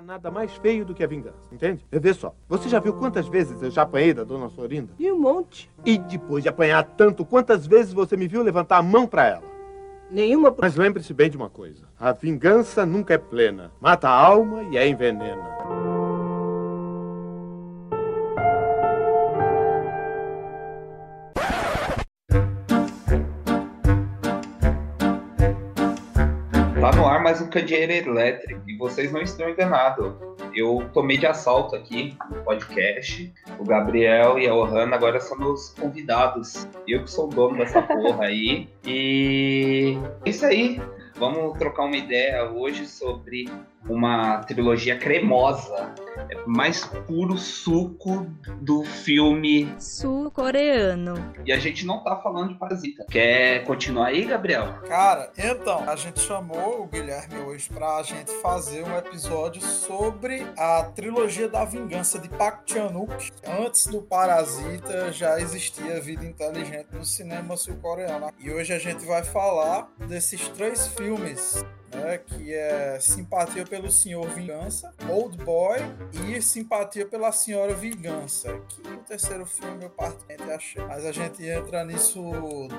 há nada mais feio do que a vingança, entende? Vê só, você já viu quantas vezes eu já apanhei da dona Florinda? E um monte. E depois de apanhar tanto, quantas vezes você me viu levantar a mão para ela? Nenhuma. Mas lembre-se bem de uma coisa: a vingança nunca é plena. Mata a alma e a envenena. Mais um candeeiro elétrico e vocês não estão enganados. Eu tomei de assalto aqui no podcast. O Gabriel e a Ohana agora são meus convidados. Eu que sou o dono dessa porra aí. E é isso aí. Vamos trocar uma ideia hoje sobre uma trilogia cremosa. É mais puro suco do filme sul-coreano. E a gente não tá falando de Parasita. Quer continuar aí, Gabriel? Cara, então, a gente chamou o Guilherme hoje pra gente fazer um episódio sobre a trilogia da vingança de Park Chan-wook. Antes do Parasita já existia vida inteligente no cinema sul-coreano. E hoje a gente vai falar desses três filmes né, que é Simpatia pelo Senhor Vingança, Old Boy e Simpatia pela Senhora Vingança, que o terceiro filme eu particularmente achei. Mas a gente entra nisso,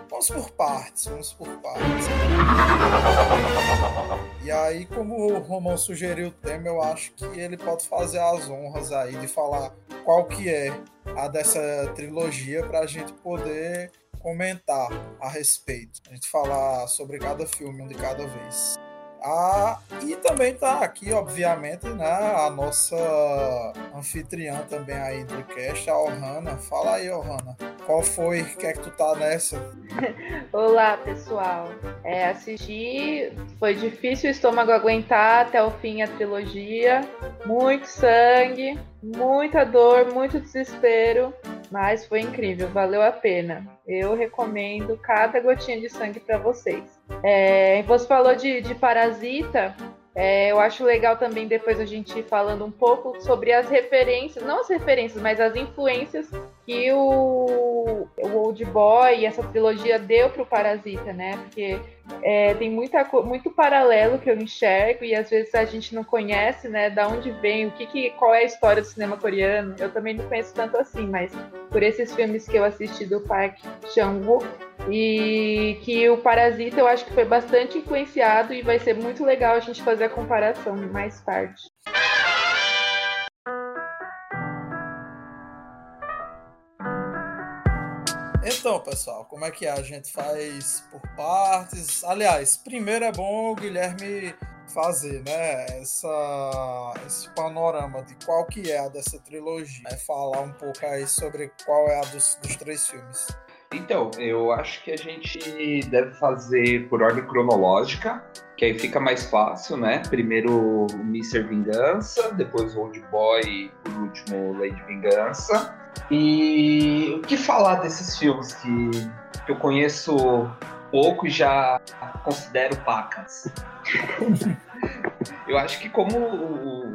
vamos por partes, vamos por partes. E aí, como o Romão sugeriu o tema, eu acho que ele pode fazer as honras aí de falar qual que é a dessa trilogia para a gente poder comentar a respeito. A gente falar sobre cada filme, um de cada vez. Ah, e também tá aqui, obviamente, né, a nossa anfitriã também aí do cast, a Ohana. Fala aí, Ohana. Qual foi? que é que tu tá nessa? Olá, pessoal. É, assisti, foi difícil o estômago aguentar até o fim a trilogia. Muito sangue, muita dor, muito desespero, mas foi incrível, valeu a pena. Eu recomendo cada gotinha de sangue para vocês. É, você falou de, de Parasita. É, eu acho legal também depois a gente ir falando um pouco sobre as referências, não as referências, mas as influências que o, o Old Boy e essa trilogia deu para o Parasita, né? Porque é, tem muita, muito paralelo que eu enxergo e às vezes a gente não conhece, né? Da onde vem, o que, que qual é a história do cinema coreano. Eu também não conheço tanto assim, mas por esses filmes que eu assisti do Park Chan-wook e que o Parasita eu acho que foi bastante influenciado e vai ser muito legal a gente fazer a comparação mais tarde. Então, pessoal, como é que é? A gente faz por partes. Aliás, primeiro é bom o Guilherme fazer, né, essa, esse panorama de qual que é a dessa trilogia, falar um pouco aí sobre qual é a dos, dos três filmes. Então, eu acho que a gente deve fazer por ordem cronológica, que aí fica mais fácil, né? Primeiro o Mr. Vingança, depois o Old Boy e por último Lady Vingança. E o que falar desses filmes que, que eu conheço pouco e já considero pacas? eu acho que como o, o,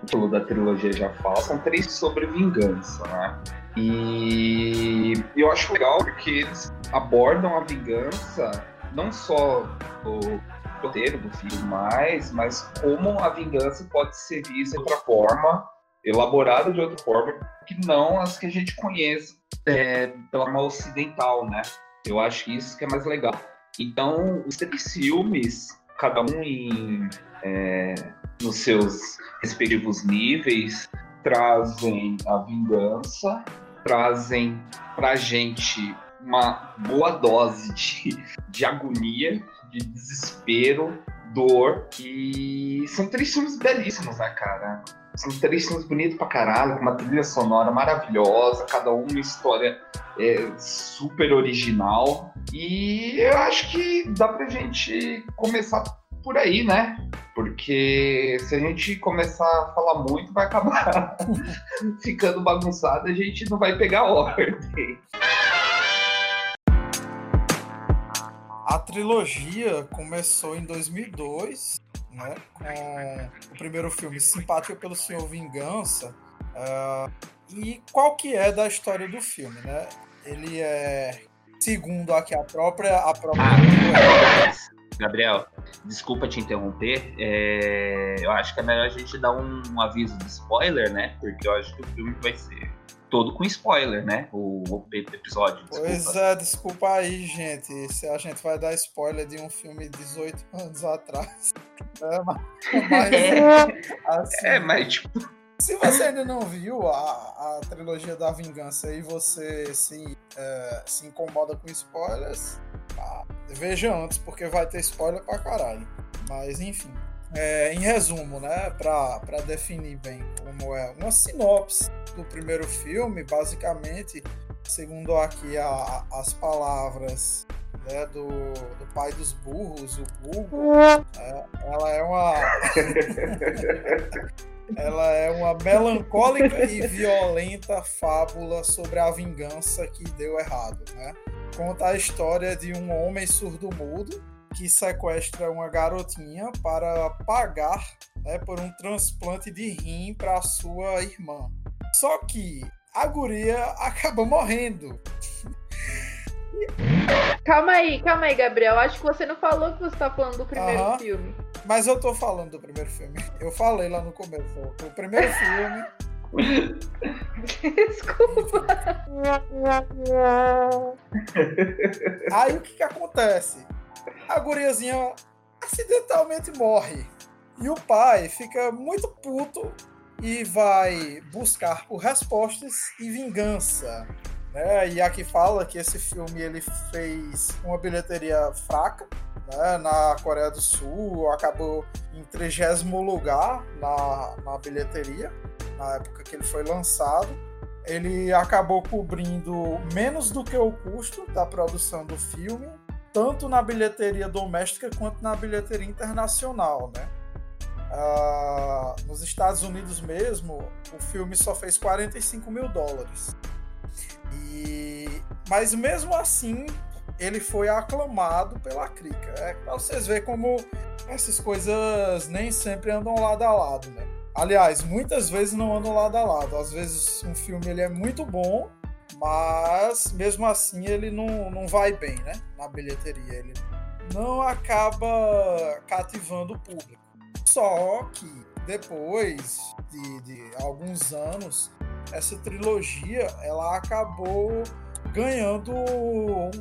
título da trilogia já fala, são três sobre vingança, né? E eu acho legal porque eles abordam a vingança não só do roteiro do filme, mais, mas como a vingança pode ser vista de outra forma, elaborada de outra forma, que não as que a gente conhece é, pela forma ocidental, né? Eu acho isso que é mais legal. Então, os três filmes, cada um em, é, nos seus respectivos níveis, trazem a vingança, trazem pra gente uma boa dose de, de agonia, de desespero, dor. E são três filmes belíssimos, né, cara? São três filmes bonitos pra caralho, com uma trilha sonora maravilhosa, cada um uma história é, super original. E eu acho que dá pra gente começar por aí, né? Porque se a gente começar a falar muito, vai acabar ficando bagunçado, a gente não vai pegar ordem. A trilogia começou em 2002, né, com o primeiro filme Simpatia pelo Senhor Vingança. Uh, e qual que é da história do filme, né? Ele é segundo aqui a própria a própria ah, Gabriel, desculpa te interromper. É, eu acho que é melhor a gente dar um, um, aviso de spoiler, né? Porque eu acho que o filme vai ser todo com spoiler, né? O, o episódio. Desculpa. Pois é, desculpa aí, gente. Se a gente vai dar spoiler de um filme de 18 anos atrás. É, mas, mas é, assim, é, mas tipo se você ainda não viu a, a trilogia da vingança e você se, é, se incomoda com spoilers, ah, veja antes, porque vai ter spoiler pra caralho. Mas enfim. É, em resumo, né, para definir bem como é uma sinopse do primeiro filme, basicamente, segundo aqui a, as palavras né, do, do pai dos burros, o Google, é, ela é uma Ela é uma melancólica e violenta fábula sobre a vingança que deu errado, né? Conta a história de um homem surdo-mudo que sequestra uma garotinha para pagar né, por um transplante de rim para sua irmã. Só que a guria acaba morrendo. Calma aí, calma aí, Gabriel. Acho que você não falou que você está falando do primeiro filme. Mas eu tô falando do primeiro filme. Eu falei lá no começo. O primeiro filme. Desculpa. Aí o que que acontece? A guriazinha acidentalmente morre. E o pai fica muito puto e vai buscar por respostas e vingança. Né? E aqui fala que esse filme ele fez uma bilheteria fraca né, na Coreia do Sul, acabou em 30 lugar na, na bilheteria, na época que ele foi lançado. Ele acabou cobrindo menos do que o custo da produção do filme, tanto na bilheteria doméstica quanto na bilheteria internacional, né? Uh, nos Estados Unidos mesmo, o filme só fez 45 mil dólares. E, mas mesmo assim, ele foi aclamado pela crítica. É para vocês verem como essas coisas nem sempre andam lado a lado, né? Aliás, muitas vezes não andam lado a lado. Às vezes um filme ele é muito bom, mas mesmo assim ele não, não vai bem, né? Na bilheteria. Ele não acaba cativando o público. Só que depois de, de alguns anos, essa trilogia ela acabou ganhando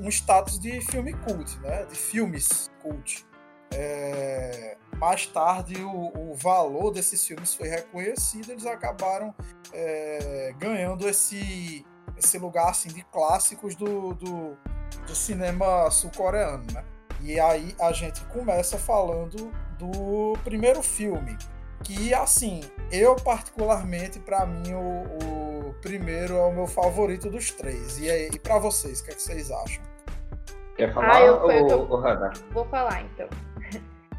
um status de filme cult, né? De filmes cult. É, mais tarde o, o, valor desses filmes foi reconhecido, eles acabaram é, ganhando esse, esse lugar assim de clássicos do, do, do cinema sul-coreano, né? E aí a gente começa falando do primeiro filme, que assim, eu particularmente, para mim, o, o, primeiro é o meu favorito dos três. E, e para vocês, o que, é que, vocês acham? Quer falar, ah, eu, ou, eu, ou Vou falar então.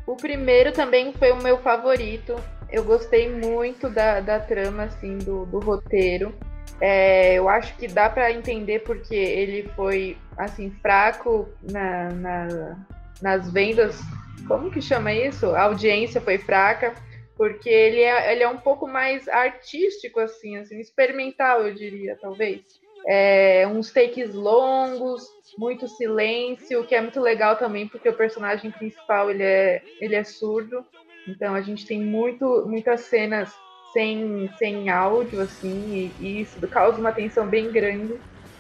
O primeiro também foi o meu favorito. Eu gostei muito da, da trama, assim, do, do roteiro. É, eu acho que dá para entender porque ele foi, assim, fraco na, na, nas vendas. Como que chama isso? A audiência foi fraca porque ele é, ele é um pouco mais artístico, assim, assim, experimental, eu diria, talvez. É, uns takes longos, muito silêncio, que é muito legal também, porque o personagem principal ele é, ele é surdo, então a gente tem muito, muitas cenas sem, sem áudio, assim, e, e isso causa uma tensão bem grande,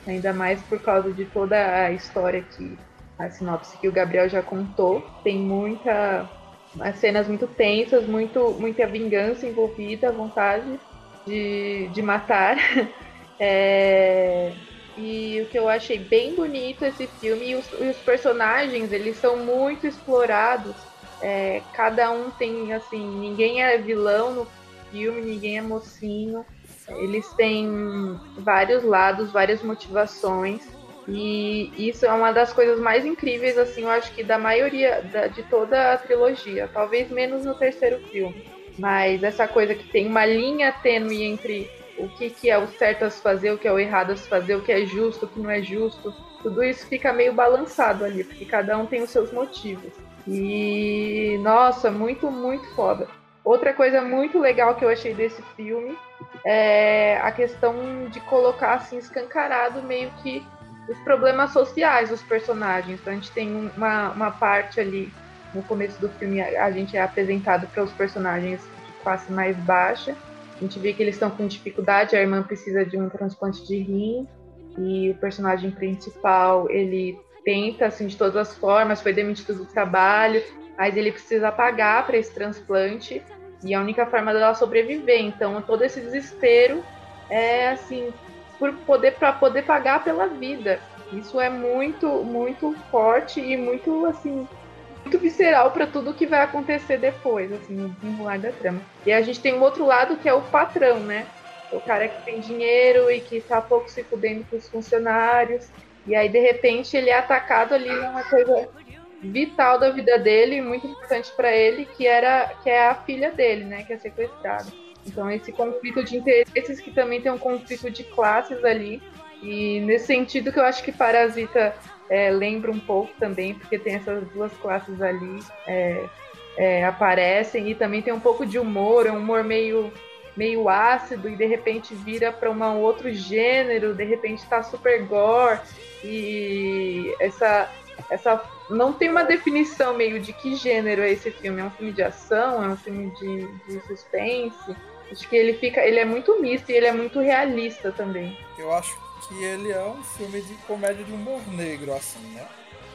ainda mais por causa de toda a história que a sinopse que o Gabriel já contou. Tem muita as cenas muito tensas, muito, muita vingança envolvida, vontade de, de matar. É, e o que eu achei bem bonito esse filme, e os, e os personagens, eles são muito explorados. É, cada um tem, assim, ninguém é vilão no filme, ninguém é mocinho. Eles têm vários lados, várias motivações. E isso é uma das coisas mais incríveis, assim, eu acho que da maioria, da, de toda a trilogia. Talvez menos no terceiro filme. Mas essa coisa que tem uma linha tênue entre o que, que é o certo a se fazer, o que é o errado a se fazer, o que é justo, o que não é justo. Tudo isso fica meio balançado ali, porque cada um tem os seus motivos. E, nossa, muito, muito foda. Outra coisa muito legal que eu achei desse filme é a questão de colocar assim escancarado meio que os problemas sociais dos personagens. Então a gente tem uma, uma parte ali no começo do filme a gente é apresentado para os personagens de classe mais baixa. A gente vê que eles estão com dificuldade, a irmã precisa de um transplante de rim e o personagem principal, ele tenta assim de todas as formas, foi demitido do trabalho, mas ele precisa pagar para esse transplante e a única forma dela sobreviver. Então, todo esse desespero é assim por poder para poder pagar pela vida. Isso é muito muito forte e muito assim muito visceral para tudo que vai acontecer depois, assim, no desenrolar da trama. E a gente tem um outro lado que é o patrão, né? O cara que tem dinheiro e que tá pouco se fudendo com os funcionários. E aí, de repente, ele é atacado ali numa coisa vital da vida dele, muito importante para ele, que era que é a filha dele, né, que é sequestrada. Então esse conflito de interesses que também tem um conflito de classes ali. E nesse sentido que eu acho que Parasita é, lembra um pouco também, porque tem essas duas classes ali é, é, aparecem e também tem um pouco de humor, é um humor meio meio ácido e de repente vira para um outro gênero, de repente está super gore e essa essa não tem uma definição meio de que gênero é esse filme. É um filme de ação, é um filme de, de suspense. Acho que ele fica, ele é muito misto e ele é muito realista também. Eu acho que ele é um filme de comédia de humor negro, assim, né?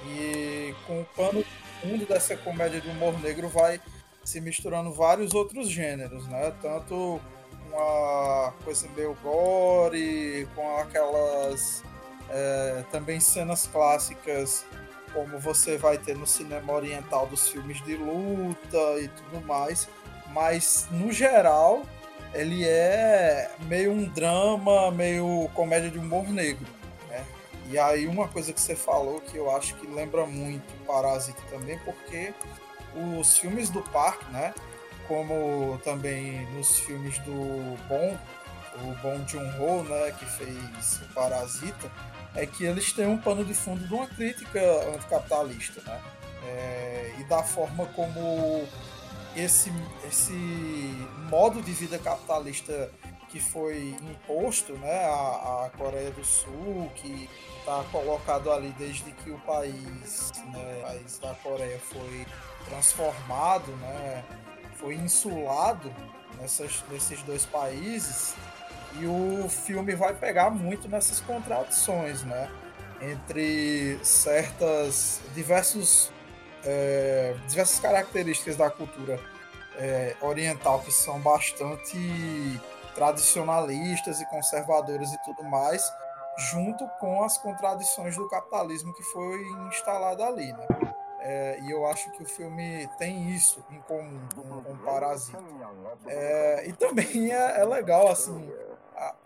E com o pano fundo dessa comédia de humor negro vai se misturando vários outros gêneros, né? Tanto uma coisa meio gore, com aquelas é, também cenas clássicas como você vai ter no cinema oriental dos filmes de luta e tudo mais, mas no geral ele é meio um drama, meio comédia de humor negro. Né? E aí uma coisa que você falou que eu acho que lembra muito Parasita também, porque os filmes do parque, né? Como também nos filmes do Bom, o Bom Joon-ho, né, que fez Parasita, é que eles têm um pano de fundo de uma crítica anticapitalista, né? É, e da forma como esse, esse modo de vida capitalista que foi imposto né, à, à Coreia do Sul, que está colocado ali desde que o país, né, o país da Coreia foi transformado, né, foi insulado nessas, nesses dois países, e o filme vai pegar muito nessas contradições, né? Entre certas diversos é, diversas características da cultura é, oriental que são bastante tradicionalistas e conservadoras e tudo mais, junto com as contradições do capitalismo que foi instalado ali, né? É, e eu acho que o filme tem isso em comum com, com Parasita. É, e também é, é legal, assim,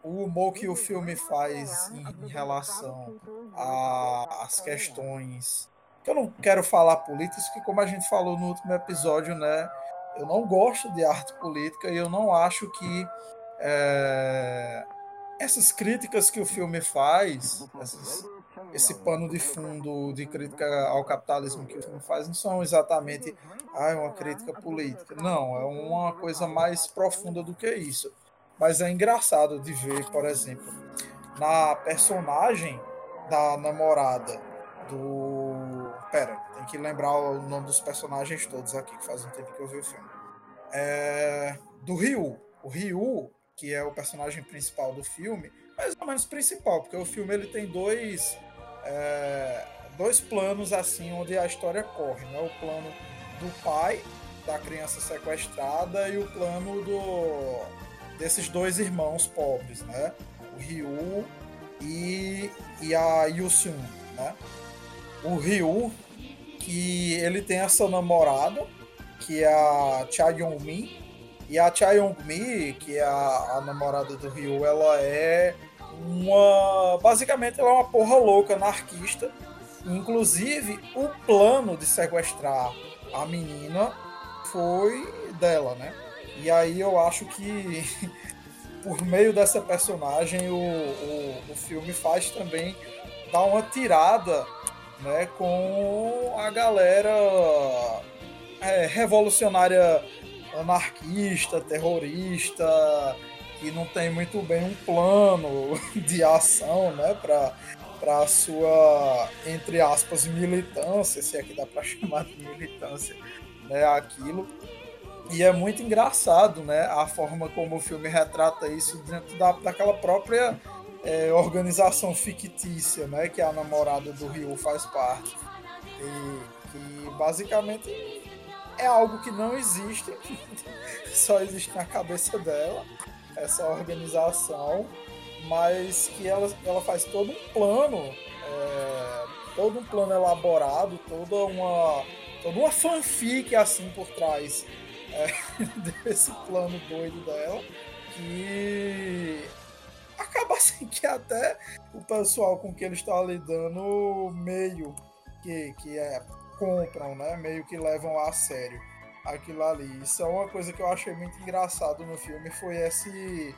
o humor que o filme faz em, relação às questões que eu não quero falar políticas, porque como a gente falou no último episódio, né, eu não gosto de arte política e eu não acho que é, essas críticas que o filme faz, essas, esse pano de fundo de crítica ao capitalismo que o filme faz, não são exatamente ah, uma crítica política. Não, é uma coisa mais profunda do que isso. Mas é engraçado de ver, por exemplo, na personagem da namorada do. Pera, tem que lembrar o nome dos personagens todos aqui, que faz um tempo que eu vi o filme. É... Do Ryu. O Ryu, que é o personagem principal do filme, mais ou menos principal, porque o filme ele tem dois. É... Dois planos assim onde a história corre, né? O plano do pai da criança sequestrada e o plano do desses dois irmãos pobres, né? O Ryu e, e a Yusun, né? O Ryu, que ele tem essa namorada, que é a Cha Yong-mi, e a Cha Yong-mi, que é a, a namorada do Ryu, ela é uma... basicamente ela é uma porra louca, anarquista, inclusive o plano de sequestrar a menina foi dela, né? E aí eu acho que por meio dessa personagem o, o, o filme faz também dar uma tirada né, com a galera é, revolucionária anarquista, terrorista, que não tem muito bem um plano de ação né, para sua, entre aspas, militância, se é dá para chamar de militância, né, aquilo. E é muito engraçado, né, a forma como o filme retrata isso dentro da, daquela própria é, organização fictícia, né, que a namorada do Ryu faz parte. E que basicamente é algo que não existe, só existe na cabeça dela, essa organização mas que ela, ela faz todo um plano, é, todo um plano elaborado, toda uma, toda uma fanfic assim por trás é, desse plano doido dela, que acaba assim que até o pessoal com que ele está lidando meio que, que é, compram, né? Meio que levam a sério aquilo ali. Isso é uma coisa que eu achei muito engraçado no filme, foi esse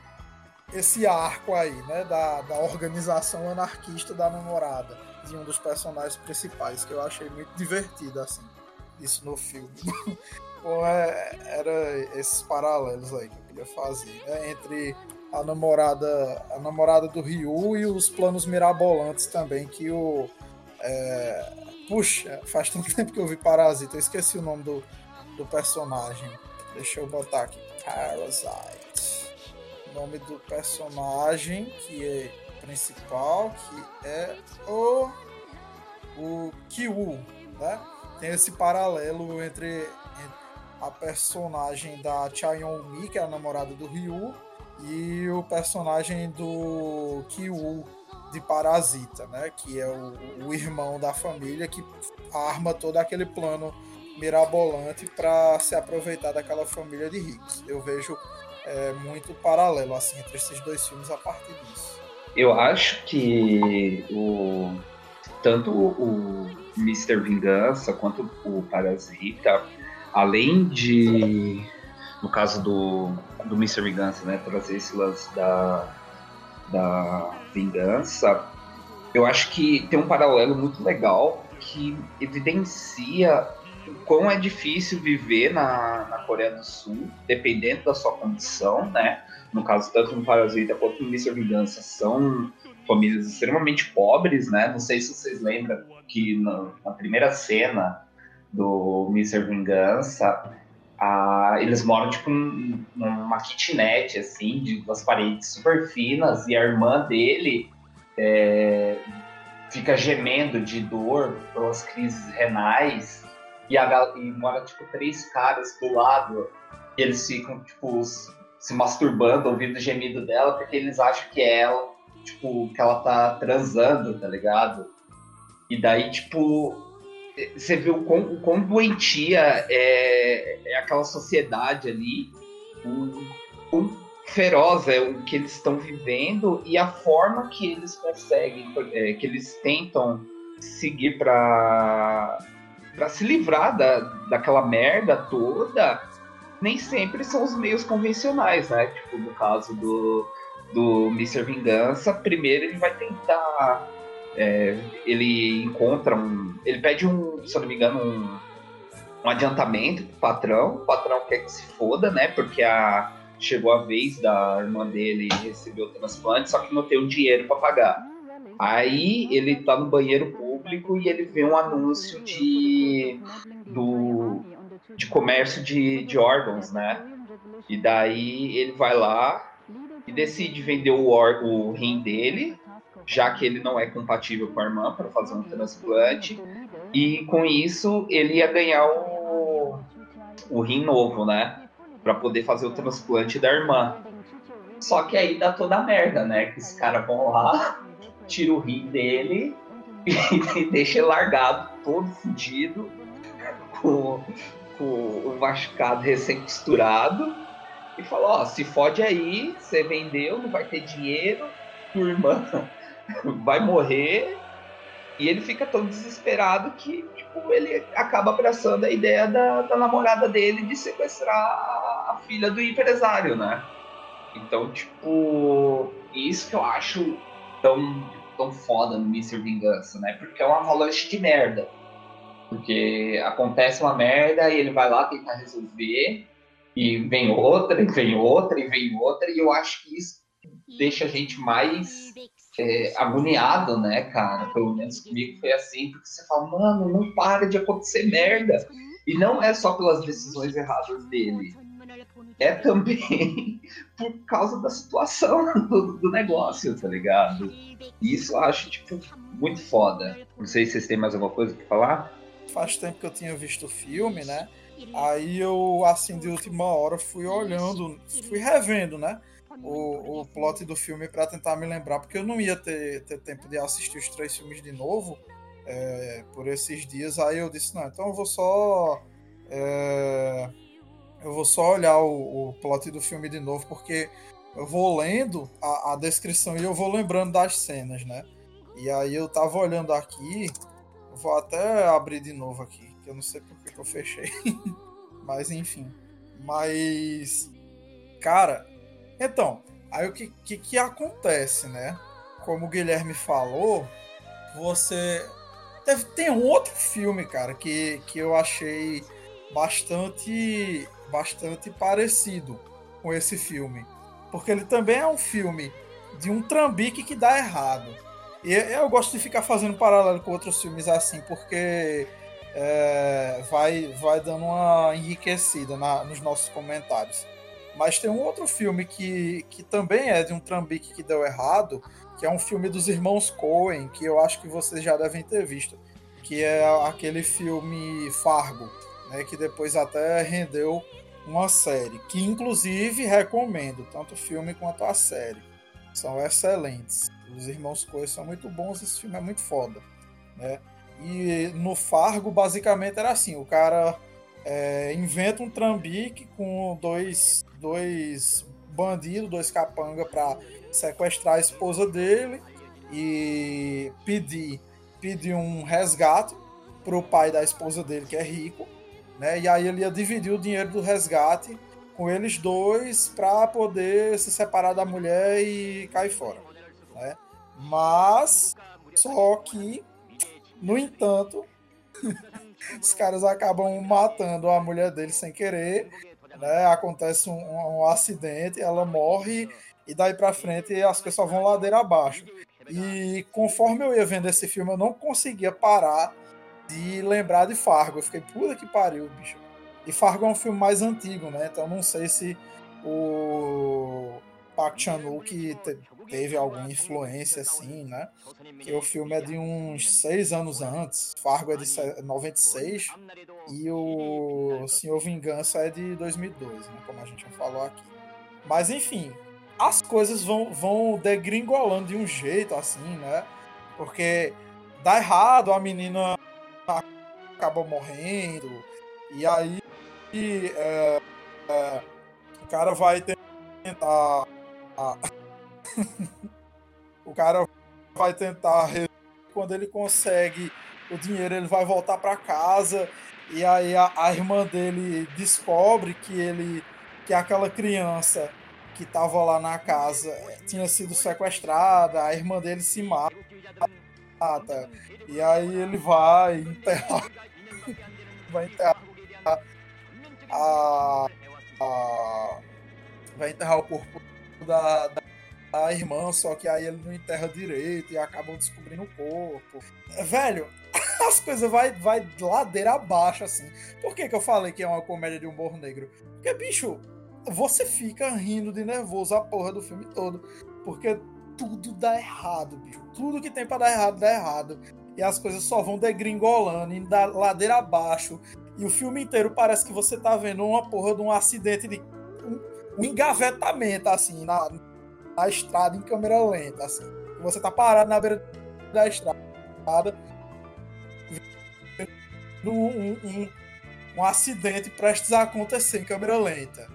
esse arco aí, né, da, da organização anarquista da namorada de um dos personagens principais, que eu achei muito divertido, assim, isso no filme. Bom, é, era esses paralelos aí que eu queria fazer, né, entre a namorada, a namorada do Ryu e os planos mirabolantes também que o é, puxa, faz tanto tempo que eu vi Parasita, eu esqueci o nome do, do personagem. Deixa eu botar aqui. Parasite nome do personagem que é principal, que é o o Kyu, né? Tem esse paralelo entre a personagem da Chaeyoung Mi, que é a namorada do Ryu, e o personagem do Kyu de Parasita, né? Que é o, o irmão da família que arma todo aquele plano mirabolante para se aproveitar daquela família de ricos. Eu vejo é, muito paralelo assim entre esses dois filmes a partir disso. Eu acho que o tanto o Mr. Vingança quanto o Parasita, além de no caso do, do Mr. Vingança, né, trazer esse lance da, da vingança, eu acho que tem um paralelo muito legal que evidencia o quão é difícil viver na, na Coreia do Sul, dependendo da sua condição, né? No caso, tanto no Parasita quanto no Mr. Vingança são famílias extremamente pobres, né? Não sei se vocês lembram que na, na primeira cena do Mr. Vingança, a, eles moram tipo numa kitnet, assim, de umas paredes super finas, e a irmã dele é, fica gemendo de dor pelas crises renais e, a, e mora, tipo, três caras do lado e eles ficam, tipo, se masturbando, ouvindo o gemido dela, porque eles acham que é ela, tipo, que ela tá transando, tá ligado? E daí, tipo, você vê o quão, o quão doentia é, é aquela sociedade ali, o quão feroz é o que eles estão vivendo e a forma que eles conseguem, é, que eles tentam seguir para para se livrar da, daquela merda toda, nem sempre são os meios convencionais, né? Tipo, no caso do, do Mr. Vingança, primeiro ele vai tentar. É, ele encontra um. Ele pede um, se eu não me engano, um, um adiantamento pro patrão. O patrão quer que se foda, né? Porque a, chegou a vez da irmã dele receber o transplante, só que não tem o dinheiro para pagar. Aí ele tá no banheiro público e ele vê um anúncio de, do, de comércio de, de órgãos, né? E daí ele vai lá e decide vender o, o rim dele, já que ele não é compatível com a irmã para fazer um transplante. E com isso ele ia ganhar o, o rim novo, né? Para poder fazer o transplante da irmã. Só que aí dá toda a merda, né? Que os caras vão lá, tira o rim dele e deixa ele largado, todo fodido, com, com o machucado recém-costurado. E falou: Ó, se fode aí, você vendeu, não vai ter dinheiro, tua irmã vai morrer. E ele fica tão desesperado que tipo, ele acaba abraçando a ideia da, da namorada dele de sequestrar a filha do empresário, né? Então, tipo, isso que eu acho tão tão foda no Mr. Vingança, né? Porque é uma avalanche de merda. Porque acontece uma merda e ele vai lá tentar resolver, e vem outra, e vem outra, e vem outra, e eu acho que isso deixa a gente mais é, agoniado, né, cara? Pelo menos comigo foi assim, porque você fala, mano, não para de acontecer merda. E não é só pelas decisões erradas dele. É também por causa da situação do, do negócio, tá ligado? Isso eu acho, tipo, muito foda. Não sei se vocês têm mais alguma coisa pra falar. Faz tempo que eu tinha visto o filme, né? Aí eu, assim, de última hora, fui olhando, fui revendo, né? O, o plot do filme para tentar me lembrar, porque eu não ia ter, ter tempo de assistir os três filmes de novo é, por esses dias. Aí eu disse, não, então eu vou só. É, eu vou só olhar o, o plot do filme de novo, porque eu vou lendo a, a, descrição e eu vou lembrando das cenas, né? E aí eu tava olhando aqui, vou até abrir de novo aqui, que eu não sei porque que eu fechei. Mas enfim. Mas. Cara, então, aí o que, que, que acontece, né? Como o Guilherme falou, você. Tem um outro filme, cara, que, que eu achei bastante bastante parecido com esse filme. Porque ele também é um filme de um trambique que dá errado. E eu gosto de ficar fazendo paralelo com outros filmes assim, porque é, vai, vai dando uma enriquecida na, nos nossos comentários. Mas tem um outro filme que, que também é de um trambique que deu errado, que é um filme dos irmãos Coen, que eu acho que vocês já devem ter visto, que é aquele filme Fargo, né, que depois até rendeu uma série, que inclusive recomendo, tanto o filme quanto a série. São excelentes. Os irmãos Coen são muito bons, esse filme é muito foda. Né? E no Fargo, basicamente, era assim: o cara é, inventa um trambique com dois, dois bandidos, dois capanga, para sequestrar a esposa dele e pedir, pedir um resgate pro pai da esposa dele, que é rico né? E aí ele ia dividir o dinheiro do resgate com eles dois para poder se separar da mulher e cair fora, né? Mas só que, no entanto, os caras acabam matando a mulher dele sem querer, né? Acontece um, um acidente, ela morre e daí para frente as só vão ladeira abaixo. E conforme eu ia vendo esse filme, eu não conseguia parar de lembrar de Fargo. Eu fiquei, puta que pariu, bicho. E Fargo é um filme mais antigo, né? Então não sei se o Park Chan-wook teve alguma influência assim, né? Que o filme é de uns seis anos antes. Fargo é de 96 e o Senhor Vingança é de 2002, né? Como a gente já falou aqui. Mas enfim, as coisas vão, vão degringolando de um jeito assim, né? Porque dá errado, a menina acaba morrendo. E aí é, é, o cara vai tentar. o cara vai tentar. Quando ele consegue o dinheiro, ele vai voltar para casa. E aí a, a, irmã dele descobre que ele. que aquela criança que estava lá na casa tinha sido sequestrada, a irmã dele se mata. E aí ele vai enterrar vai enterrar a, a, vai enterrar o corpo da, da, da, irmã, só que aí ele não enterra direito e acabam descobrindo o corpo. Velho, as coisas vai, vai ladeira abaixo, assim. Por que, que eu falei que é uma comédia de humor negro? Porque, bicho, você fica rindo de nervoso a porra do filme todo. Porque tudo dá errado, bicho. Tudo que tem para dar errado, dá errado e as coisas só vão degringolando, indo da ladeira abaixo. E o filme inteiro parece que você tá vendo uma porra de um acidente de. um, um engavetamento, assim, na, na estrada em câmera lenta, assim. Você tá parado na beira da estrada, um, um, um, um acidente prestes a acontecer em câmera lenta.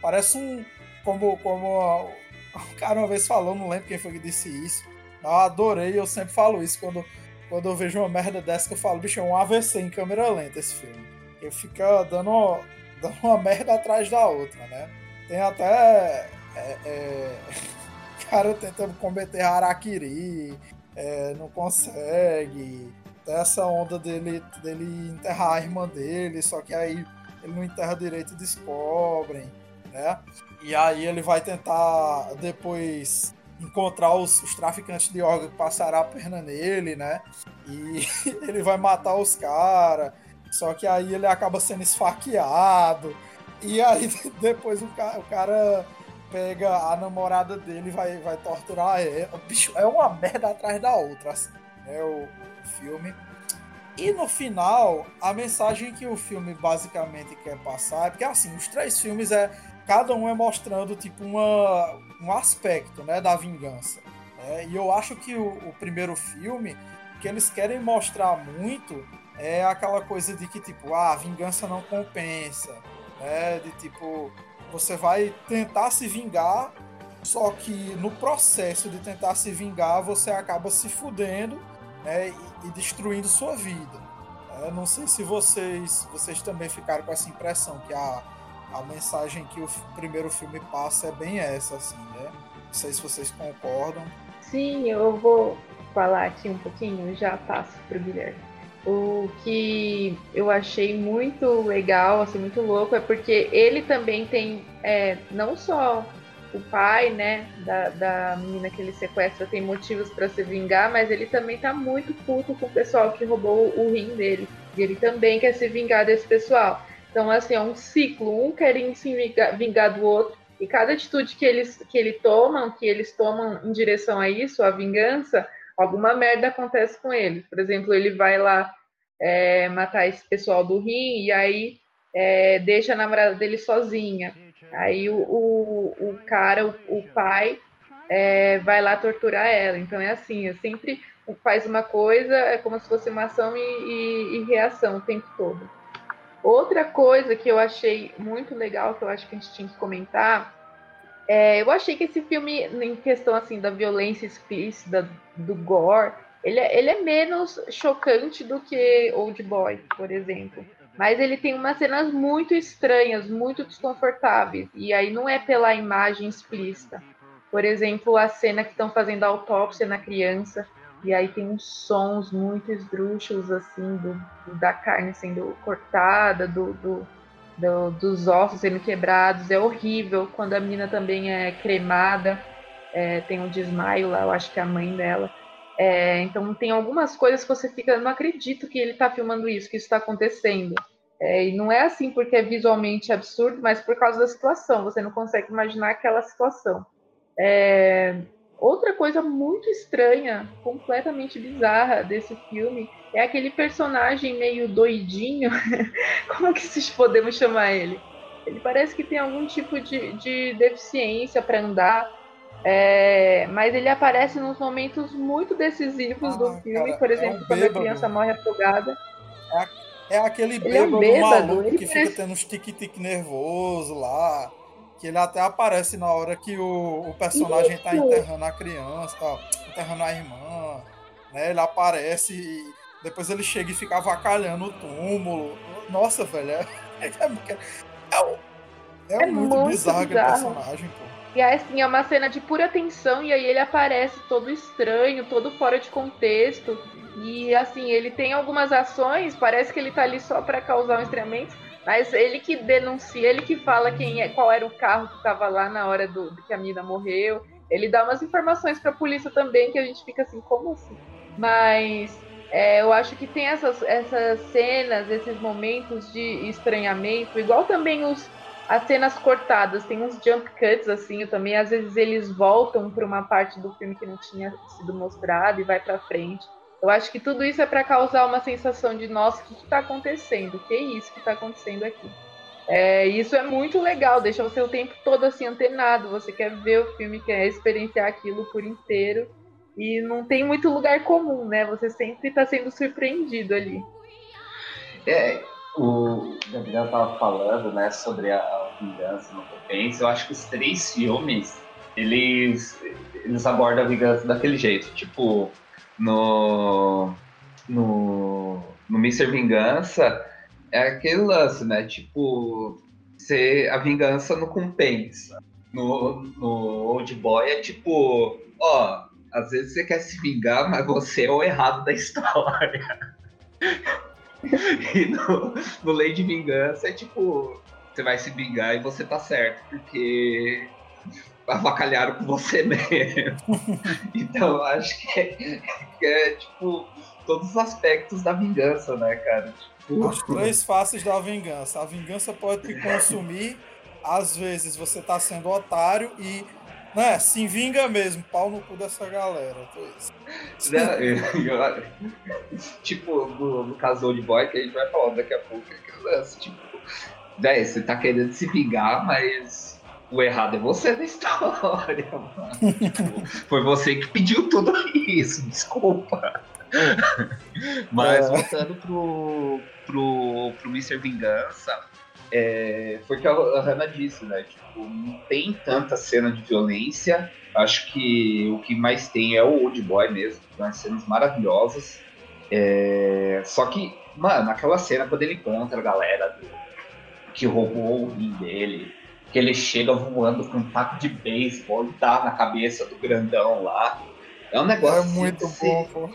Parece um. Como, como o cara uma vez falou, não lembro quem foi que disse isso. Eu adorei, eu sempre falo isso quando quando eu vejo uma merda dessa que eu falo, bicho, é um AVC em câmera lenta esse filme. Ele fica dando, dando uma merda atrás da outra, né? Tem até. É, é, cara tentando cometer harakiri, é, não consegue. Tem essa onda dele, dele enterrar a irmã dele, só que aí ele não enterra direito e descobrem, né? E aí ele vai tentar depois encontrar os, os traficantes de órgãos que passaram a perna nele, né? E ele vai matar os caras. Só que aí ele acaba sendo esfaqueado. E aí depois o cara, o cara pega a namorada dele e vai, vai torturar ela. Bicho, é uma merda atrás da outra, assim, né? O, o filme. E no final, a mensagem que o filme basicamente quer passar é porque assim, os três filmes é cada um é mostrando tipo uma, um aspecto, né, da vingança. Né? E eu acho que o, o primeiro filme que eles querem mostrar muito é aquela coisa de que tipo, ah, a vingança não compensa, né? De tipo, você vai tentar se vingar, só que no processo de tentar se vingar, você acaba se fudendo né, e, destruindo sua vida. Eu não sei se vocês, vocês também ficaram com essa impressão que a, a mensagem que o primeiro filme passa é bem essa, assim, né? Não sei se vocês concordam. Sim, eu vou falar aqui um pouquinho, já passo para o Guilherme. O que eu achei muito legal, assim, muito louco, é porque ele também tem é, não só o pai, né, da, da menina que ele sequestra tem motivos para se vingar, mas ele também tá muito puto com o pessoal que roubou o rim dele. E ele também quer se vingar desse pessoal. Então, assim, é um ciclo, um querendo se vingar, vingar do outro. E cada atitude que eles, que ele tomam, que eles tomam em direção a isso, a vingança, alguma merda acontece com ele. Por exemplo, ele vai lá é, matar esse pessoal do rim e aí é, deixa a namorada dele sozinha. Aí o, o, o cara, o, o pai, é, vai lá torturar ela. Então é assim, é sempre faz uma coisa, é como se fosse uma ação e, e, e, reação o tempo todo. Outra coisa que eu achei muito legal, que eu acho que a gente tinha que comentar, é, eu achei que esse filme, em questão assim da violência explícita, do gore, ele é, ele é menos chocante do que Old Boy, por exemplo. Mas ele tem umas cenas muito estranhas, muito desconfortáveis. E aí não é pela imagem explícita. Por exemplo, a cena que estão fazendo a autópsia na criança. E aí tem uns sons muito esdrúxulos, assim, do, da carne sendo cortada, do, do, do, dos ossos sendo quebrados. É horrível. Quando a menina também é cremada, é, tem um desmaio lá, eu acho que é a mãe dela. É, então tem algumas coisas que você fica, não acredito que ele está filmando isso, que isso está acontecendo. É, e não é assim porque é visualmente absurdo, mas por causa da situação. Você não consegue imaginar aquela situação. É, outra coisa muito estranha, completamente bizarra desse filme é aquele personagem meio doidinho. Como que podemos chamar ele? Ele parece que tem algum tipo de, de deficiência para andar. É, mas ele aparece nos momentos muito decisivos ah, do filme, cara, por exemplo, é um quando a criança morre afogada. É, é aquele bêbado, é um bêbado maluco que fica parece... tendo uns tique-tique nervoso lá. Que ele até aparece na hora que o, o personagem tá Isso. tá enterrando a criança, tá enterrando a irmã. Né? Ele aparece e depois ele chega e fica avacalhando o túmulo. Nossa, velho, é, é, é, é muito, muito bizarro, bizarro aquele personagem, pô. E aí, assim, é uma cena de pura tensão, e aí ele aparece todo estranho, todo fora de contexto. E assim, ele tem algumas ações, parece que ele tá ali só para causar um estranhamento, mas ele que denuncia, ele que fala quem é, qual era o carro que estava lá na hora do, que a menina morreu. Ele dá umas informações para a polícia também que a gente fica assim, como assim? Mas é, eu acho que tem essas, essas cenas, esses momentos de estranhamento, igual também os as cenas cortadas, tem uns jump cuts assim, também às vezes eles voltam para uma parte do filme que não tinha sido mostrado e vai para frente. Eu acho que tudo isso é para causar uma sensação de nossa, o que está acontecendo? O que é isso que está acontecendo aqui? É, isso é muito legal, deixa você o tempo todo assim antenado. Você quer ver o filme, quer experienciar aquilo por inteiro e não tem muito lugar comum, né? Você sempre está sendo surpreendido ali. É, o Gabriel estava falando, né, sobre a vingança no compensa. Eu acho que os três filmes eles eles abordam a vingança daquele jeito, tipo no no no Mr. Vingança é aquele lance, né? Tipo, você, a vingança não compensa. No, no Old Boy é tipo, ó, às vezes você quer se vingar, mas você é o errado da história. e no, no Lei de Vingança é tipo, você vai se vingar e você tá certo, porque avacalharam com você mesmo. então acho que é, é, tipo todos os aspectos da vingança, né, cara? Tipo... As três faces da vingança. A vingança pode te consumir, às vezes você tá sendo otário e né, se vinga mesmo, pau no cu dessa galera. Não, eu, eu, tipo, no, no caso do Old Boy, que a gente vai falar daqui a pouco, é que lance, tipo, véi, você tá querendo se vingar, mas o errado é você na história, mano. Foi você que pediu tudo isso, desculpa. Mas é. voltando pro, pro, pro Mr. Vingança, é, foi o que a Hannah disse, né? Tipo, não tem tanta cena de violência. Acho que o que mais tem é o Old Boy mesmo, tem umas cenas maravilhosas. É, só que, mano, aquela cena quando ele encontra a galera do, que roubou o rim dele, que ele chega voando com um taco de beisebol e dá na cabeça do grandão lá. É um negócio. É muito assim, bom, pô.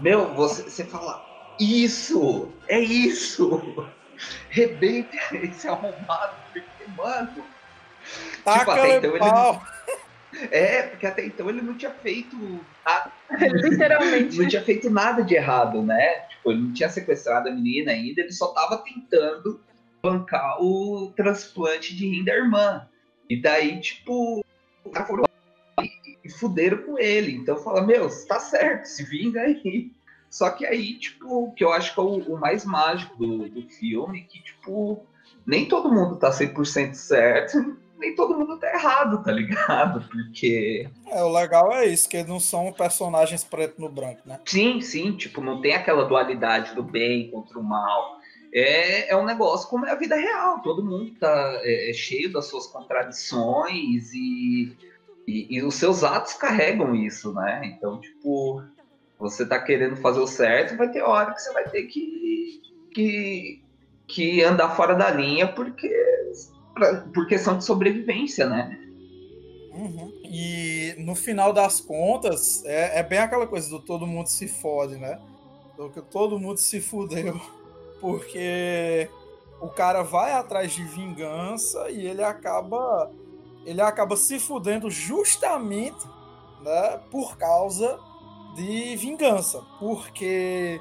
Meu, você, você fala, isso! É isso! Rebenta esse arrombado, porque, mano. Taca tipo, até então pau. ele. É, porque até então ele não tinha feito nada. Literalmente. não tinha feito nada de errado, né? Tipo, ele não tinha sequestrado a menina ainda, ele só tava tentando bancar o transplante de rim da irmã. E daí, tipo, foram e fuderam com ele. Então fala, meu, tá certo, se vinga aí. Só que aí, tipo, que eu acho que é o, o mais mágico do, do filme, que, tipo, nem todo mundo tá 100% certo, nem todo mundo tá errado, tá ligado? Porque. É, o legal é isso, que não são personagens preto no branco, né? Sim, sim, tipo, não tem aquela dualidade do bem contra o mal. É, é um negócio como é a vida real, todo mundo tá é, é cheio das suas contradições e e, e, os seus atos carregam isso, né? Então, tipo, você tá querendo fazer o certo, vai ter hora que você vai ter que, que, que andar fora da linha porque, pra, por questão de sobrevivência, né? Uhum. E no final das contas, é, é, bem aquela coisa do todo mundo se fode, né? Do que todo mundo se fudeu. Porque o cara vai atrás de vingança e ele acaba ele acaba se fudendo justamente né, por causa de vingança. Porque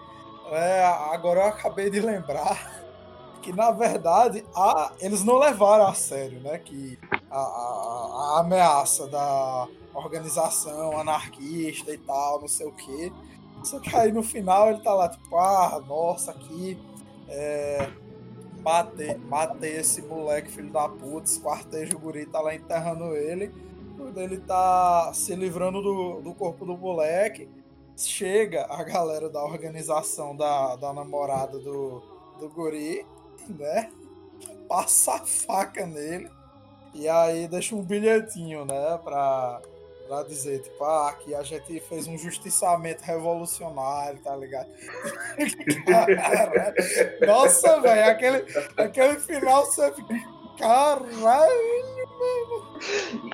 é, agora eu acabei de lembrar que, na verdade, a, eles não levaram a sério né, que a, a, a ameaça da organização anarquista e tal, não sei o quê. Só que aí no final ele tá lá, tipo, ah, nossa, aqui é, matei, matei esse moleque, filho da puta, esquartejo o guri, tá lá enterrando ele. Quando ele tá se livrando do, do corpo do moleque, chega a galera da organização da, da namorada do, do guri, né? Passa a faca nele. E aí deixa um bilhetinho, né? Pra, pra dizer, tipo, ah, aqui a gente fez um justiçamento revolucionário, tá ligado? Nossa, velho, aquele, aquele final você fica. Caralho!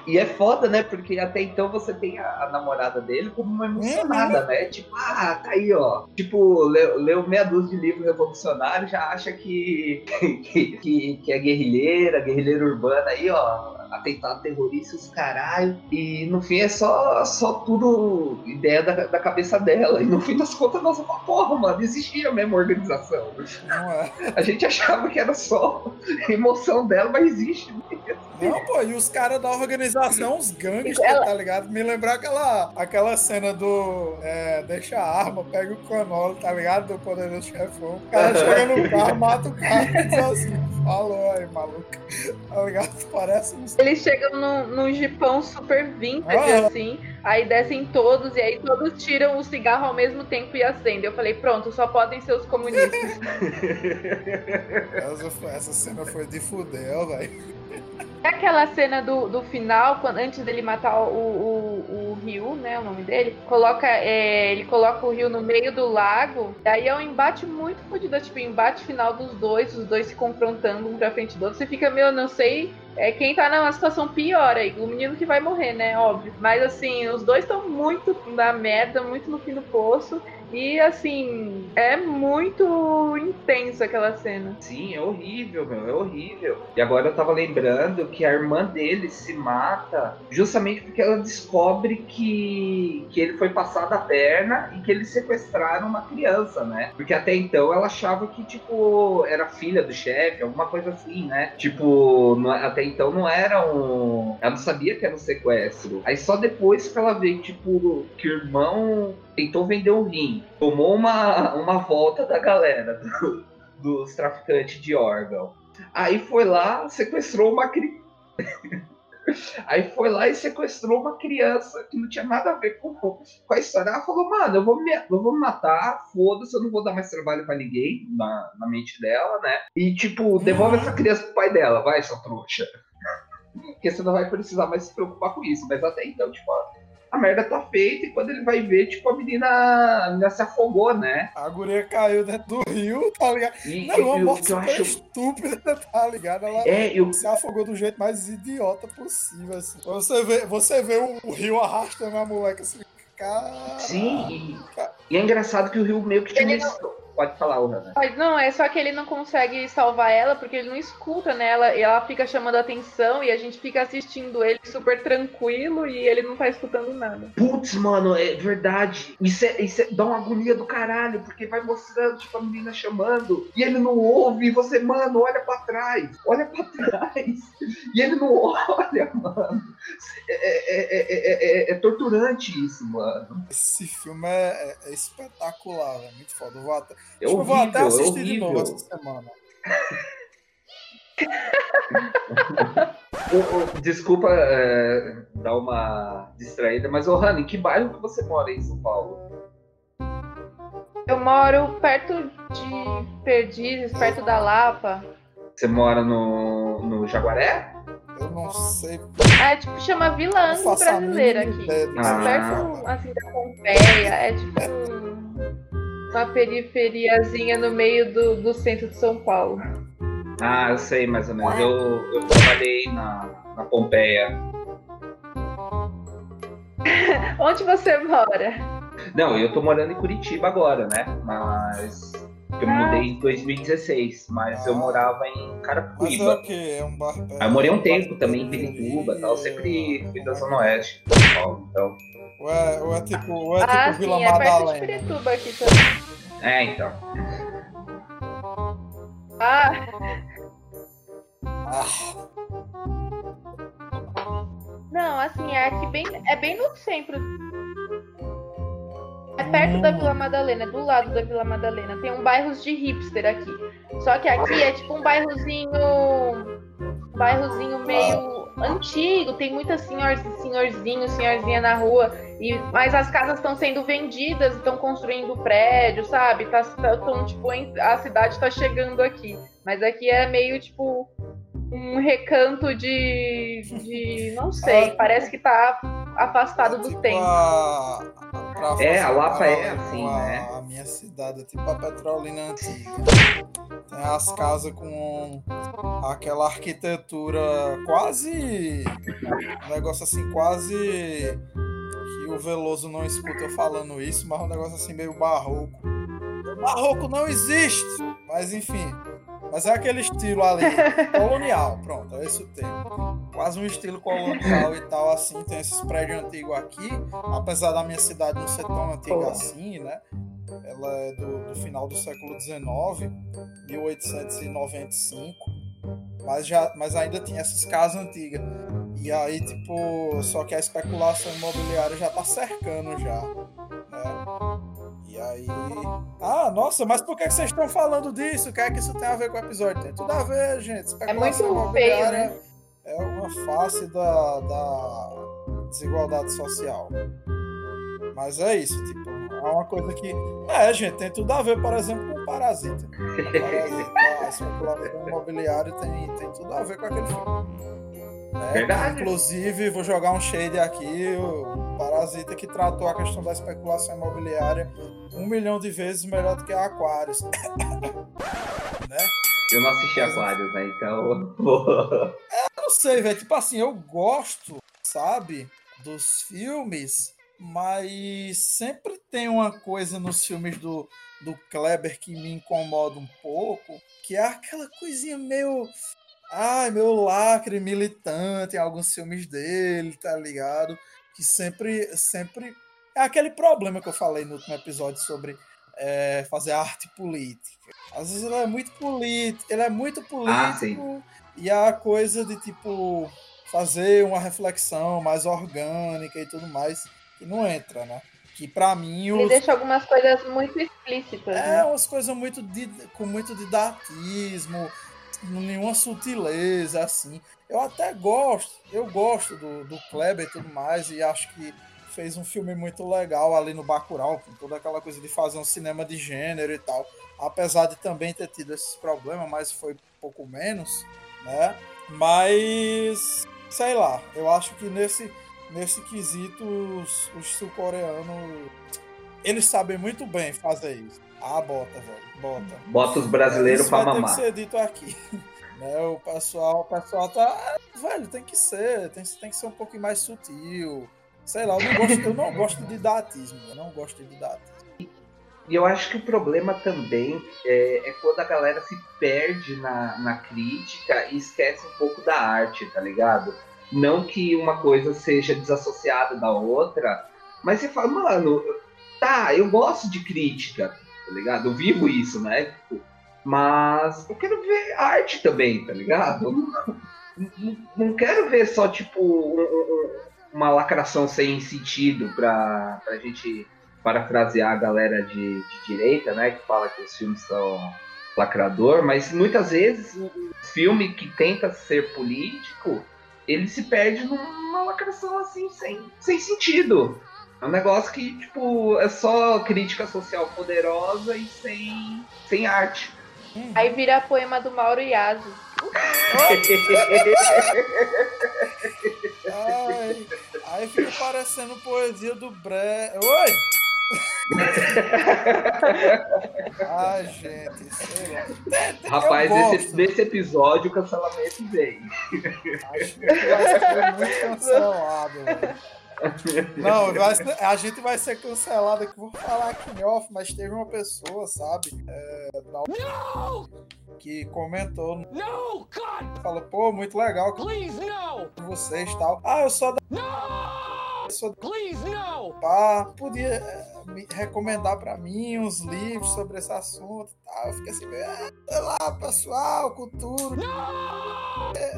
E é foda, né? Porque até então você tem a, a namorada dele como uma emocionada, uhum. né? Tipo, ah, tá aí, ó. Tipo, leu, leu meia dúzia de livro revolucionário, já acha que, que, que, que é guerrilheira, guerrilheira urbana aí, ó atentado terrorista, os caralho. E no fim é só, só tudo ideia da, da cabeça dela. E no fim das contas, nossa, porra, mano, existia mesmo a organização. Não é. A gente achava que era só emoção dela, mas existe mesmo. Não, pô, e os caras da organização, os gangues, ela... tá ligado? Me lembrar aquela, aquela cena do é, deixa a arma, pega o canolo, tá ligado? Do poderoso chefão. O cara chega no carro, mata o cara e diz assim, falou aí, maluco. Tá ligado? Parece um... Eles chegam num, num jipão super vintage, ah, assim, aí descem todos, e aí todos tiram o cigarro ao mesmo tempo e acendem. Eu falei, pronto, só podem ser os comunistas. essa, essa cena foi de fuder, velho. É aquela cena do, do final, quando, antes dele matar o, o Ryu, né? O nome dele, coloca, é, ele coloca o Ryu no meio do lago. Daí é um embate muito fodido, tipo, embate final dos dois, os dois se confrontando um pra frente do outro. Você fica, meu, não sei é quem tá numa situação pior aí, o menino que vai morrer, né? Óbvio. Mas assim, os dois estão muito na merda, muito no fim do poço. E assim, é muito intenso aquela cena. Sim, é horrível, meu, é horrível. E agora eu tava lembrando que a irmã dele se mata justamente porque ela descobre que, que ele foi passado a perna e que eles sequestraram uma criança, né? Porque até então ela achava que, tipo, era filha do chefe, alguma coisa assim, né? Tipo, até então não era um. Ela não sabia que era um sequestro. Aí só depois que ela vê, tipo, que o irmão tentou vender um rim, tomou uma, uma volta da galera, do, dos traficantes de órgão. Aí foi lá, sequestrou uma criança. Aí foi lá e sequestrou uma criança que não tinha nada a ver com, com a história. Ela falou, mano, eu vou me, eu vou me matar, foda-se, eu não vou dar mais trabalho para ninguém na, na mente dela, né? E, tipo, devolve essa criança pro pai dela, vai, sua trouxa. Porque você não vai precisar mais se preocupar com isso. Mas até então, tipo, a merda tá feita e quando ele vai ver, tipo, a menina, a menina se afogou, né? A guria caiu dentro do rio, tá ligado? E, não, uma eu, morte eu acho... estúpida, tá ligado? Ela É, eu... se afogou do jeito mais idiota possível, assim. Você vê, você vê o, o rio arrastando a moleque assim, cara... Sim, e, e é engraçado que o rio meio que tinha... Ele não- Pode falar. Mas não, é só que ele não consegue salvar ela porque ele não escuta nela e ela fica chamando atenção e a gente fica assistindo ele super tranquilo e ele não tá escutando nada. Putz, mano, é verdade. Isso, é, isso é- dá uma agonia do caralho, porque vai mostrando, tipo, a menina chamando, e ele não ouve, e você, mano, olha pra trás, olha pra trás. E ele não olha, mano. É, é- é- é- é- é torturante isso, mano. Esse filme é, é- é espetacular, é muito foda. Eu vou até, É acho que eu vou até horrível, é assistir de novo horrível. essa semana. Desculpa é, dar uma distraída, mas, ô, Rani, em que bairro que você mora em São Paulo? Eu moro perto de Perdizes, perto da Lapa. Você mora no, no Jaguaré? Eu não sei. É tipo, chama Vila a brasileira aqui. ideia Ah. Perto assim da Pompeia. É tipo uma periferiazinha no meio do, do centro de São Paulo. Ah, eu sei mais ou menos. Eu, eu trabalhei na, na Pompeia. Onde você mora? Não, eu tô morando em Curitiba agora, né? Mas eu Ah. mudei em 2016, mas eu morava em Mas é Carapicuíba. o quê? É um bar. é Aí eu morei um tempo também em Pirituba e tal. Sempre fui da Zona Oeste de São Paulo. Então, Ou é, ou é tipo, ou é tipo Ah, Vila sim, é perto de Madalena. Pirituba aqui também. é, então. Ah, Ah, não, assim, é aqui bem, é bem no centro. É perto da Vila Madalena, é do lado da Vila Madalena. Tem um bairros de hipster aqui. Só que aqui é tipo um bairrozinho. Um bairrozinho meio antigo. Tem muitas senhor, senhorzinho, senhorzinha na rua. E, mas as casas estão sendo vendidas, estão construindo prédio, sabe? Tá, tá- tão, tipo, em- a cidade tá chegando aqui. Mas aqui é meio tipo um recanto de. de não sei, Ah, parece que tá afastado é do tipo tempo. a- pra É, a Lapa é assim, a- né? A minha cidade é tipo a Petrolina antiga. Tem as casas com aquela arquitetura quase. Um negócio assim, quase. Que o Veloso não escuta eu falando isso, mas um negócio assim meio barroco. Barroco não existe! Mas enfim. Mas é aquele estilo ali, colonial, pronto, é esse o termo. Quase um estilo colonial e tal, assim, tem esses prédios antigos aqui, apesar da minha cidade não ser tão antiga assim, né? Ela é do, do final do século XIX, 1895, mas, já, mas ainda tinha essas casas antigas. E aí, tipo, só que a especulação imobiliária já tá cercando já, né? E aí. Ah, nossa, mas por que que vocês estão falando disso? O que é que isso tem a ver com o episódio? Tem tudo a ver, gente. Especulação É muito imobiliária feio, né? É uma face da, da desigualdade social. Mas é isso, tipo, é uma coisa que. É, gente, tem tudo a ver, por exemplo, com o Parasita. Parasita, a especulação imobiliária tem, tem tudo a ver com aquele filme. né? Verdade. Inclusive, vou jogar um shade aqui, o Parasita que tratou a questão da especulação imobiliária um milhão de vezes melhor do que a Aquarius. né? Eu não assisti Aquários, né? Então. Eu não sei, velho. Tipo assim, eu gosto, sabe, dos filmes mas sempre tem uma coisa nos filmes do, do Kleber que me incomoda um pouco, que é aquela coisinha meio. Ai, meu lacre militante em alguns filmes dele, tá ligado? Que sempre, sempre. É aquele problema que eu falei no último episódio sobre é, fazer arte política. Às vezes ele é muito político, ele é muito político ah, e a coisa de tipo fazer uma reflexão mais orgânica e tudo mais que não entra, né? Que para mim os... ele deixa algumas coisas muito explícitas. É, né? umas coisas muito com muito didatismo, nenhuma sutileza assim. Eu até gosto, eu gosto do, do Kleber e tudo mais e acho que fez um filme muito legal ali no Bacurau, com toda aquela coisa de fazer um cinema de gênero e tal. Apesar de também ter tido esses problemas, mas foi um pouco menos, né? Mas, sei lá, eu acho que nesse, nesse quesito os, os sul-coreanos, eles sabem muito bem fazer isso. Ah, bota, velho, bota. Bota os brasileiros para mamar. Tem que ser dito aqui. né? O pessoal, o pessoal tá, velho, tem que ser, tem, tem que ser um pouquinho mais sutil Sei lá, eu não gosto, eu não gosto de didatismo, eu não gosto de didatismo. E eu acho que o problema também é, é, quando a galera se perde na, na crítica e esquece um pouco da arte, tá ligado? Não que uma coisa seja desassociada da outra, mas você fala, mano, tá, eu gosto de crítica, tá ligado? Eu vivo isso, né? Mas eu quero ver arte também, tá ligado? Não, quero ver só, tipo, um, um, uma lacração sem sentido para a gente parafrasear a galera de, de, direita, né, que fala que os filmes são lacrador, mas muitas vezes o filme que tenta ser político, ele se perde numa lacração assim sem, sem sentido. É um negócio que, tipo, é só crítica social poderosa e sem, sem arte. Aí vira poema do Mauro Iaso. Ai, aí fica parecendo poesia do Bre. Oi! Ai, gente, sei lá. Rapaz, nesse, nesse episódio o cancelamento vem. Acho que vai ser muito cancelado. Não, ser, a gente vai ser cancelado aqui. Vou falar aqui em off, mas teve uma pessoa, sabe? É, que comentou. No, God! Falou, pô, muito legal. Please, no! Vocês tal. Ah, eu sou da. No! Sou... Please, no! Pá, podia me recomendar pra mim uns livros sobre esse assunto e tal. Eu fiquei assim, ah, sei lá, pessoal, cultura. No! É,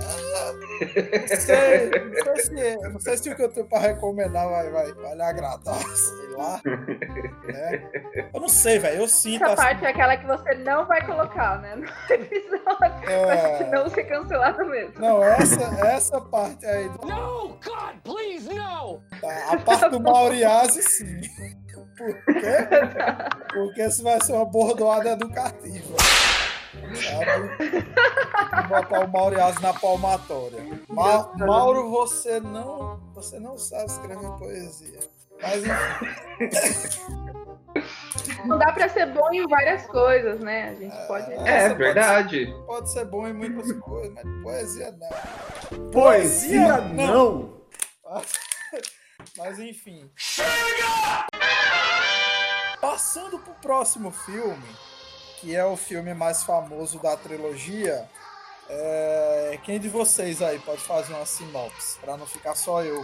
não sei, não sei, se, não sei se o que eu tenho pra recomendar vai, vai, vai lhe agradar, sei lá. Né? Eu não sei, velho. Eu sinto. Essa assim... parte é aquela que você não vai colocar, né? No episódio. É... Não ser cancelado mesmo. Não, essa, essa parte aí. Do... No, God, please, no! Tá, a parte do Mauriase, sim. Por quê? Porque isso vai ser uma bordoada educativa. Sabe? Botar o Mauriase na palmatória. Ma Mauro, você não, você não sabe escrever poesia. Mas Não dá pra ser bom em várias coisas, né? A gente é, pode. É, verdade. Pode ser, pode ser, bom em muitas coisas, mas poesia não. Poesia, poesia não. não. Mas enfim. Chega! Passando pro próximo filme, que é o filme mais famoso da trilogia, é... quem de vocês aí pode fazer uma sinopse, para não ficar só eu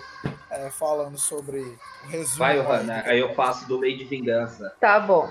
é, falando sobre o resumo? Vai, Hanna, aí eu faço do Lei de Vingança. Tá bom.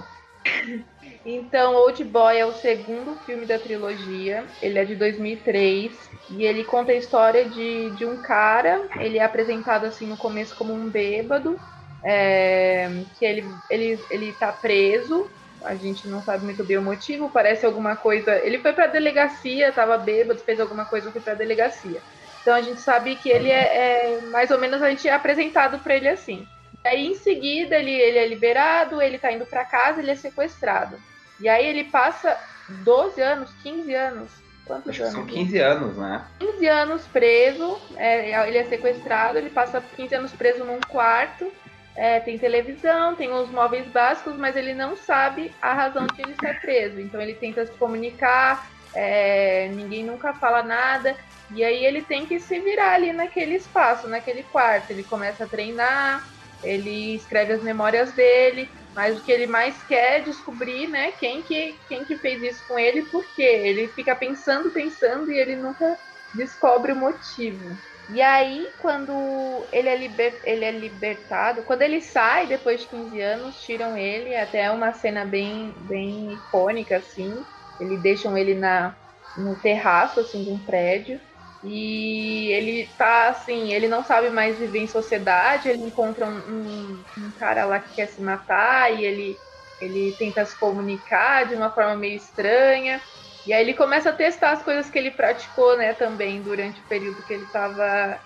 Então, Old Boy é o segundo filme da trilogia. Ele é de 2003 e ele conta a história de, de um cara. Ele é apresentado assim no começo como um bêbado, é, que ele, ele, ele tá preso. A gente não sabe muito bem o motivo. Parece alguma coisa. Ele foi pra delegacia, tava bêbado, fez alguma coisa, foi pra delegacia. Então a gente sabe que ele é, é mais ou menos a gente é apresentado para ele assim. Aí em seguida ele, ele é liberado, ele tá indo para casa, ele é sequestrado. E aí ele passa 12 anos, 15 anos. Quantos Acho anos? São 15 anos, né? 15 anos preso, é, ele é sequestrado, ele passa 15 anos preso num quarto. É, tem televisão, tem os móveis básicos, mas ele não sabe a razão de ele estar preso. Então ele tenta se comunicar, é, ninguém nunca fala nada. E aí ele tem que se virar ali naquele espaço, naquele quarto. Ele começa a treinar, ele escreve as memórias dele, mas o que ele mais quer é descobrir, né, quem que, quem que fez isso com ele, por quê. Ele fica pensando, pensando e ele nunca descobre o motivo. E aí, quando ele é, liber, ele é libertado, quando ele sai depois de 15 anos, tiram ele, até uma cena bem, bem icônica, assim. Eles deixam ele na, no terraço, assim, de um prédio. E ele tá assim, ele não sabe mais viver em sociedade, ele encontra um, um, um, cara lá que quer se matar e ele, ele tenta se comunicar de uma forma meio estranha. E aí ele começa a testar as coisas que ele praticou, né, também durante o período que ele estava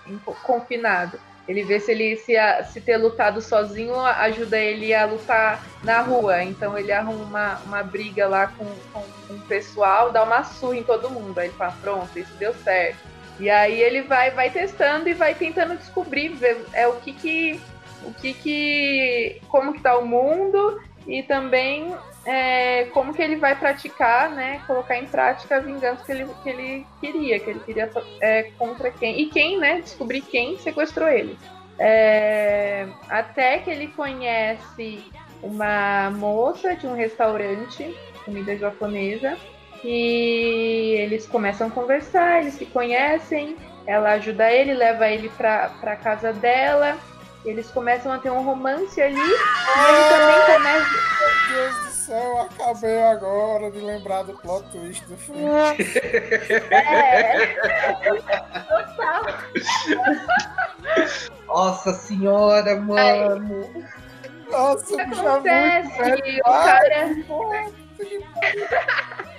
confinado. Ele vê se ele se, se ter lutado sozinho ajuda ele a lutar na rua. Então ele arruma uma, uma briga lá com, com o pessoal, dá uma surra em todo mundo. Aí ele fala, pronto, isso deu certo. E aí ele vai, vai testando e vai tentando descobrir ver, é o que que o que que como que tá o mundo e também é, como que ele vai praticar, né, colocar em prática a vingança que ele, que ele queria, que ele queria é, contra quem e quem, né, descobrir quem sequestrou ele. É, até que ele conhece uma moça de um restaurante, comida japonesa, e eles começam a conversar, eles se conhecem, ela ajuda ele, leva ele pra, pra casa dela, eles começam a ter um romance ali, e ele também começa. Meu Deus céu, acabei agora de lembrar do plot twist do filme. É, total. Nossa senhora, mano! Nossa, O bicho, é muito velho. O cara. Porra.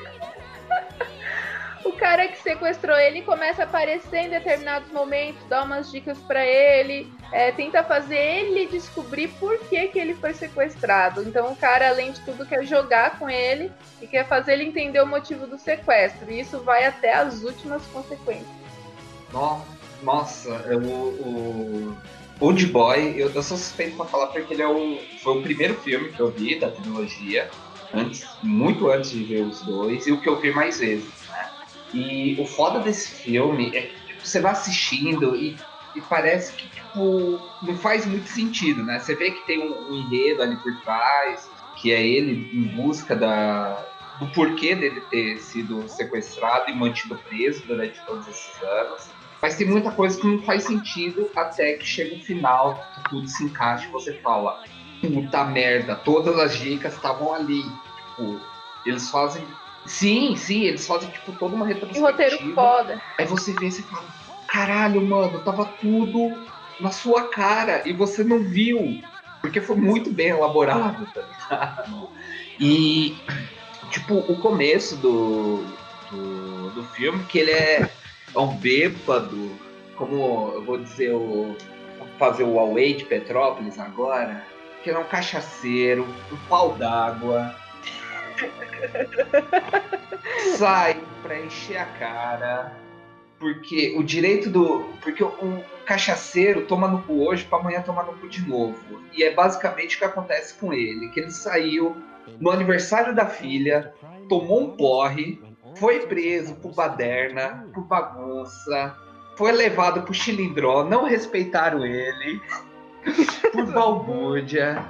O cara que sequestrou ele começa a aparecer em determinados momentos, dá umas dicas pra ele, é, tenta fazer ele descobrir por que, que ele foi sequestrado. Então o cara, além de tudo, quer jogar com ele e quer fazer ele entender o motivo do sequestro. E isso vai até as últimas consequências. No- Nossa, eu- o Old Boy, eu, eu sou suspeito pra falar porque ele é o, foi o primeiro filme que eu vi da trilogia, antes, muito antes de ver os dois, e o que eu vi mais vezes, né? E o foda desse filme é que tipo, você vai assistindo e, e parece que tipo, não faz muito sentido, né? Você vê que tem um, um enredo ali por trás, que é ele em busca da, do porquê dele ter sido sequestrado e mantido preso durante todos esses anos. Mas tem muita coisa que não faz sentido até que chega o final, que tudo se encaixa e você fala, puta merda, todas as dicas estavam ali. Tipo, eles fazem. Sim, sim, eles fazem tipo toda uma retrospectiva. roteiro foda. Aí você vê e você fala, caralho, mano, tava tudo na sua cara e você não viu. Porque foi muito bem elaborado, tá? E, tipo, o começo do, do, do filme, que ele é, é um bêbado, como eu vou dizer, o, fazer o Huawei de Petrópolis agora, que ele é um cachaceiro, um pau d'água. Sai pra encher a cara, porque o direito do. Porque o, cachaceiro toma no cu hoje pra amanhã tomar no cu de novo. E é basicamente o que acontece com ele: que ele saiu no aniversário da filha, tomou um porre, foi preso por baderna, por bagunça, foi levado pro chilindró, não respeitaram ele, por balbúrdia,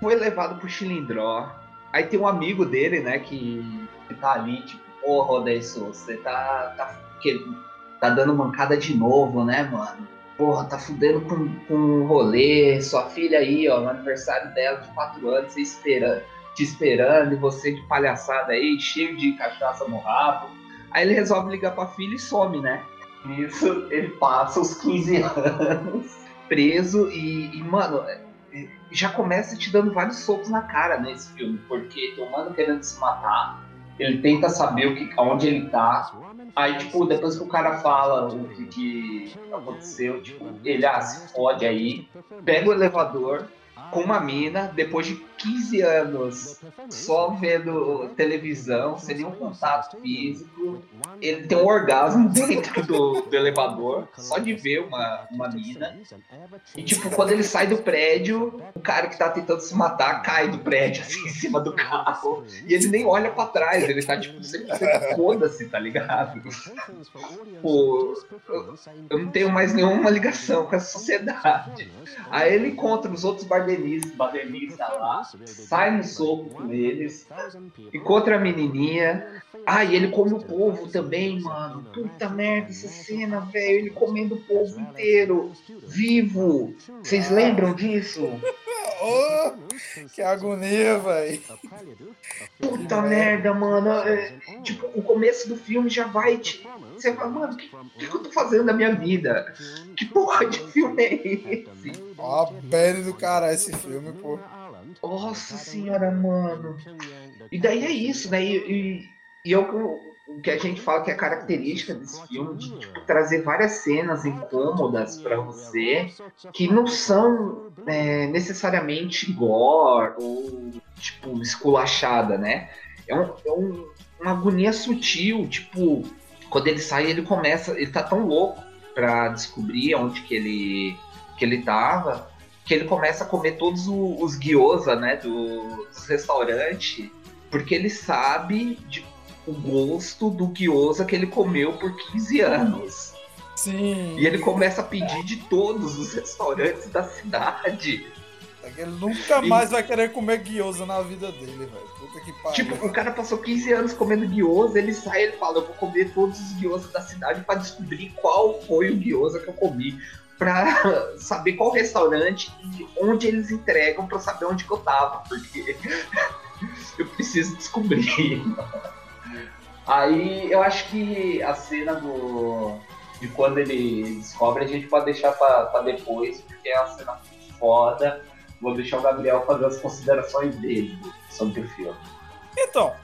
foi levado pro chilindró. Aí tem um amigo dele, né, que, que tá ali, tipo, porra, Odesso, você tá, tá, que, tá dando mancada de novo, né, mano? Porra, tá fudendo com, com o rolê, sua filha aí, ó, no aniversário dela de 4 anos, você espera, te esperando, e você de palhaçada aí, cheio de cachaça no rabo. Aí ele resolve ligar pra filha e some, né? Isso, ele passa os 15 anos preso e, e, mano, já começa te dando vários socos na cara nesse filme, porque tem um mano querendo se matar, ele tenta saber o que, onde ele tá, aí, tipo, depois que o cara fala o que, que aconteceu, tipo, ele, ah, se fode aí, pega o elevador, com uma mina depois de 15 anos só vendo televisão, sem nenhum contato físico. Ele tem um orgasmo dentro do, do elevador, só de ver uma, uma mina. E tipo, quando ele sai do prédio, o cara que tá tentando se matar cai do prédio, assim, em cima do carro. E ele nem olha pra trás, ele tá tipo, foda-se, tá ligado? Pô, eu, eu não tenho mais nenhuma ligação com essa sociedade. Aí ele encontra os outros bardenistas, bardenistas lá, sai no soco com eles, encontra a menininha. Ah, e ele come o povo também, mano. Puta merda, essa cena, velho. Ele comendo o povo inteiro, vivo. Vocês lembram disso? Oh, que agonia, velho. Puta merda, mano. É, tipo, o começo do filme já vai te. Você fala, mano, o que, que, eu tô fazendo na minha vida? Que porra de filme é esse? Ó, a pele do cara esse filme, pô. Nossa senhora, mano. E daí é isso, né? E, e, e é o, o que a gente fala que é característica desse filme, de tipo, trazer várias cenas incômodas para você, que não são é, necessariamente gore ou, tipo, esculachada, né? É, um, é um, uma agonia sutil, tipo, quando ele sai, ele começa, ele tá tão louco para descobrir onde que ele, que ele tava, que ele começa a comer todos os gyoza, né, do, dos restaurantes, porque ele sabe de, o gosto do gyoza que ele comeu por 15 anos. Sim. E ele começa a pedir de todos os restaurantes da cidade. Ele nunca mais vai querer comer gyoza na vida dele, velho. Puta que pariu. Tipo, o cara passou 15 anos comendo gyoza, ele sai e ele fala, eu vou comer todos os gyoza da cidade para descobrir qual foi o gyoza que eu comi para saber qual restaurante e onde eles entregam para saber onde que eu tava, porque eu preciso descobrir. Aí eu acho que a cena do de quando ele descobre a gente pode deixar para depois, porque é uma cena foda. Vou deixar o Gabriel fazer as considerações dele sobre o filme. Então,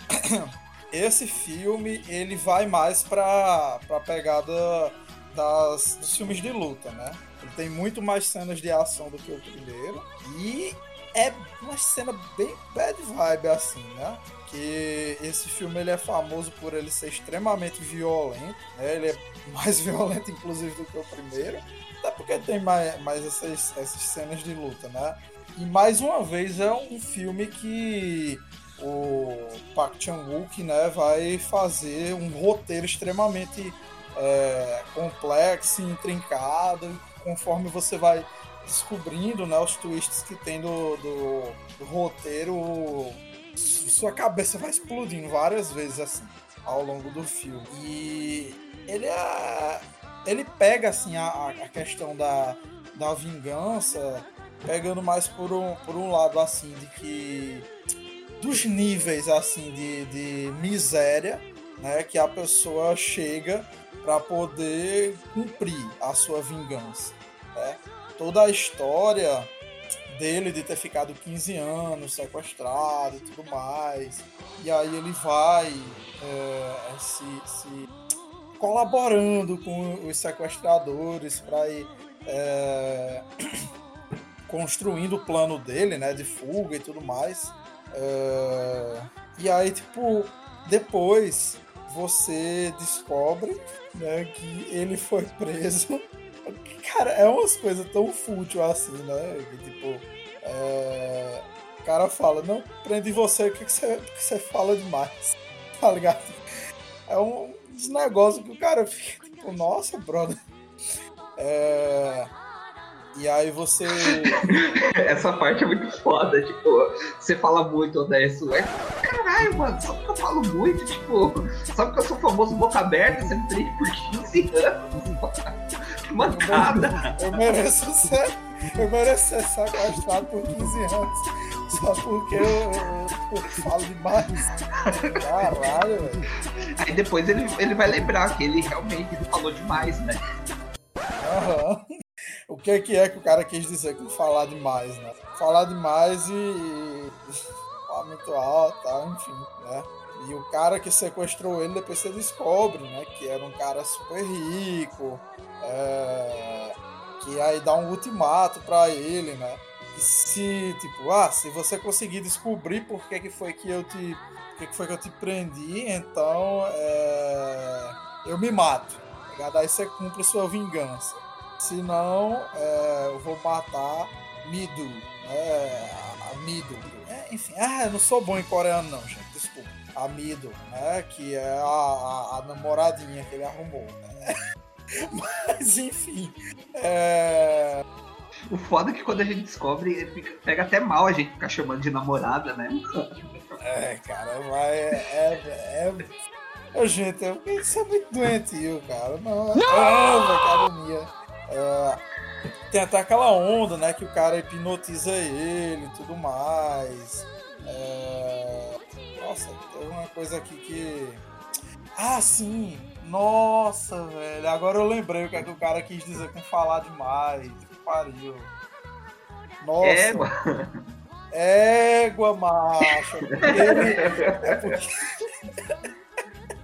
esse filme ele vai mais para para pegada das, dos filmes de luta, né? Ele tem muito mais cenas de ação do que o primeiro. E é uma cena bem bad vibe, assim, né? Que esse filme ele é famoso por ele ser extremamente violento. Né? Ele é mais violento, inclusive, do que o primeiro. Até porque tem mais, mais essas, essas cenas de luta, né? E mais uma vez é um filme que o Park Chan-wook né, vai fazer um roteiro extremamente é, complexo, intrincado, conforme você vai descobrindo né, os twists que tem do, do, do roteiro, sua cabeça vai explodindo várias vezes assim ao longo do filme. E ele é. Ele pega assim a, a questão da, da vingança, pegando mais por um, por um lado assim, de que. dos níveis assim de, de miséria né, que a pessoa chega para poder cumprir a sua vingança. Né? Toda a história dele de ter ficado 15 anos sequestrado e tudo mais. E aí ele vai é, se, se, colaborando com os sequestradores para ir é, construindo o plano dele, né, de fuga e tudo mais. É, e aí, tipo, depois você descobre né, que ele foi preso Cara, é umas coisas tão fútil assim, né? Que, tipo, é... o cara fala, não, prende você, o que, você, que você fala demais? Tá ligado? É um dos negócios que o cara fica, tipo, nossa, brother. É... E aí você. Essa parte é muito foda, tipo, você fala muito, Odécio. É, caralho, mano, só porque eu falo muito, tipo, só porque eu sou famoso boca aberta, você me prende por 15 anos. Matada! Eu mereço ser. Eu mereço ser sequestrado por 15 anos. Só porque eu, eu, eu falo demais. Caralho, velho. Aí depois ele, ele vai lembrar que ele realmente falou demais, né? Aham. O que, que é que o cara quis dizer com falar demais, né? Falar demais e. e falar muito alto, tá? enfim, né? E o cara que sequestrou ele, depois você descobre, né? Que era um cara super rico, é, que aí dá um ultimato para ele, né? se, tipo, ah, se você conseguir descobrir por que, que foi que eu te. Por que, que foi que eu te prendi, então é, eu me mato. Tá ligado? Aí você cumpre sua vingança. Senão, é, eu vou matar Mido. É, a Mido. É, enfim, ah, eu não sou bom em coreano, não, gente. Desculpa. A Mido, né? Que é a, a, a namoradinha que ele arrumou. Né? Mas, enfim. É o foda é que quando a gente descobre, fica, pega até mal a gente ficar chamando de namorada, né? É, cara, mas é. é, é... Gente, isso é muito doentio, cara. Não, não! academia. É, tem até aquela onda, né? Que o cara hipnotiza ele e tudo mais. É... Nossa, tem uma coisa aqui que. Ah, sim! Nossa, velho. Agora eu lembrei o que, é que o cara quis dizer com falar demais pariu. Nossa. Égua. Égua, macho. Ele, é porque...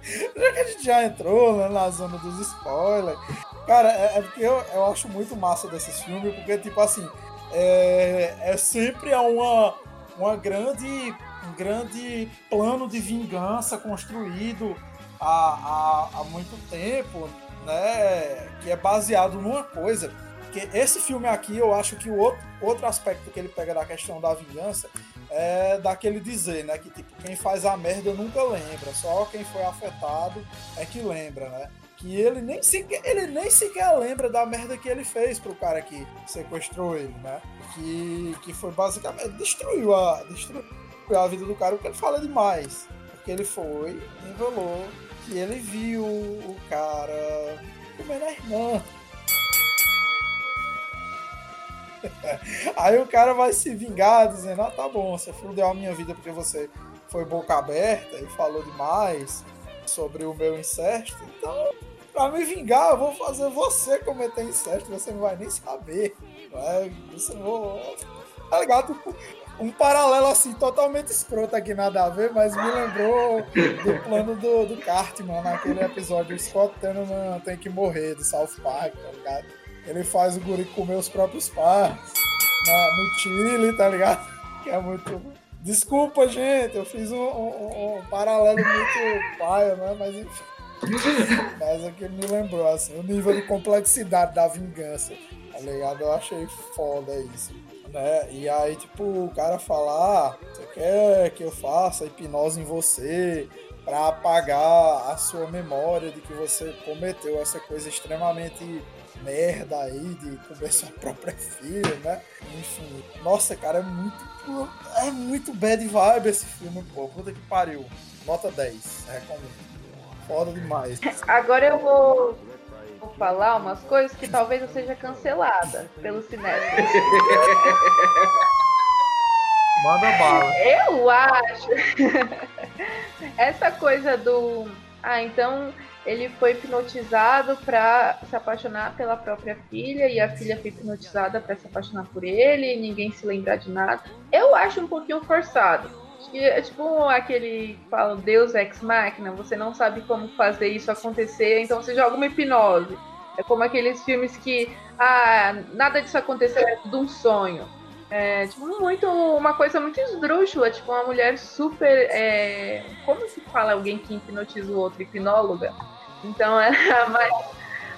já que a gente já entrou né, na zona dos spoilers. Cara, é, é, porque eu, eu acho muito massa desses filmes, porque, tipo assim, é, é sempre uma, uma grande, um grande plano de vingança construído há, há, há muito tempo, né? Que é baseado numa coisa porque esse filme aqui, eu acho que o outro, outro aspecto que ele pega da questão da vingança é daquele dizer, né? Que tipo, quem faz a merda nunca lembra, só quem foi afetado é que lembra, né? Que ele nem sequer, ele nem sequer lembra da merda que ele fez pro cara que sequestrou ele, né? Que, que foi basicamente destruiu a, destruiu a vida do cara, porque ele fala demais. Porque ele foi, enrolou, que ele viu o cara comendo a irmã. Aí o cara vai se vingar dizendo: Ah, tá bom, você fudeu a minha vida porque você foi boca aberta e falou demais sobre o meu incesto. Então, pra me vingar, eu vou fazer você cometer incesto, você não vai nem saber. Vai, você não Tá ligado? Um paralelo assim totalmente escroto aqui, nada a ver, mas me lembrou do plano do, do Cartman naquele episódio. O Scott tem que morrer do South Park, tá ligado? Ele faz o guri comer os próprios pais na, no Chile, tá ligado? Que é muito. Desculpa, gente, eu fiz um, um, um paralelo muito paia, né? Mas enfim. Mas aqui me lembrou, assim, o nível de complexidade da vingança, tá ligado? Eu achei foda isso. Né? E aí, tipo, o cara falar, ah, você quer que eu faça hipnose em você para apagar a sua memória de que você cometeu essa coisa extremamente merda aí de comer sua própria filha, né? Enfim, nossa, cara, é muito. É muito bad vibe esse filme, pô. Puta que pariu. Nota 10, recomendo. Foda demais. Agora eu vou, vou falar umas coisas que talvez eu seja cancelada pelo cinema. Manda bala. Eu acho. Essa coisa do. Ah, então ele foi hipnotizado para se apaixonar pela própria filha e a filha foi hipnotizada para se apaixonar por ele e ninguém se lembrar de nada. Eu acho um pouquinho forçado. É tipo aquele que fala Deus ex machina, você não sabe como fazer isso acontecer, então você joga uma hipnose. É como aqueles filmes que ah, nada disso aconteceu, é tudo um sonho. É, tipo, muito, uma coisa muito esdrúxula, tipo, uma mulher super. É, como se fala alguém que hipnotiza o outro? Hipnóloga? Então ela é a mais,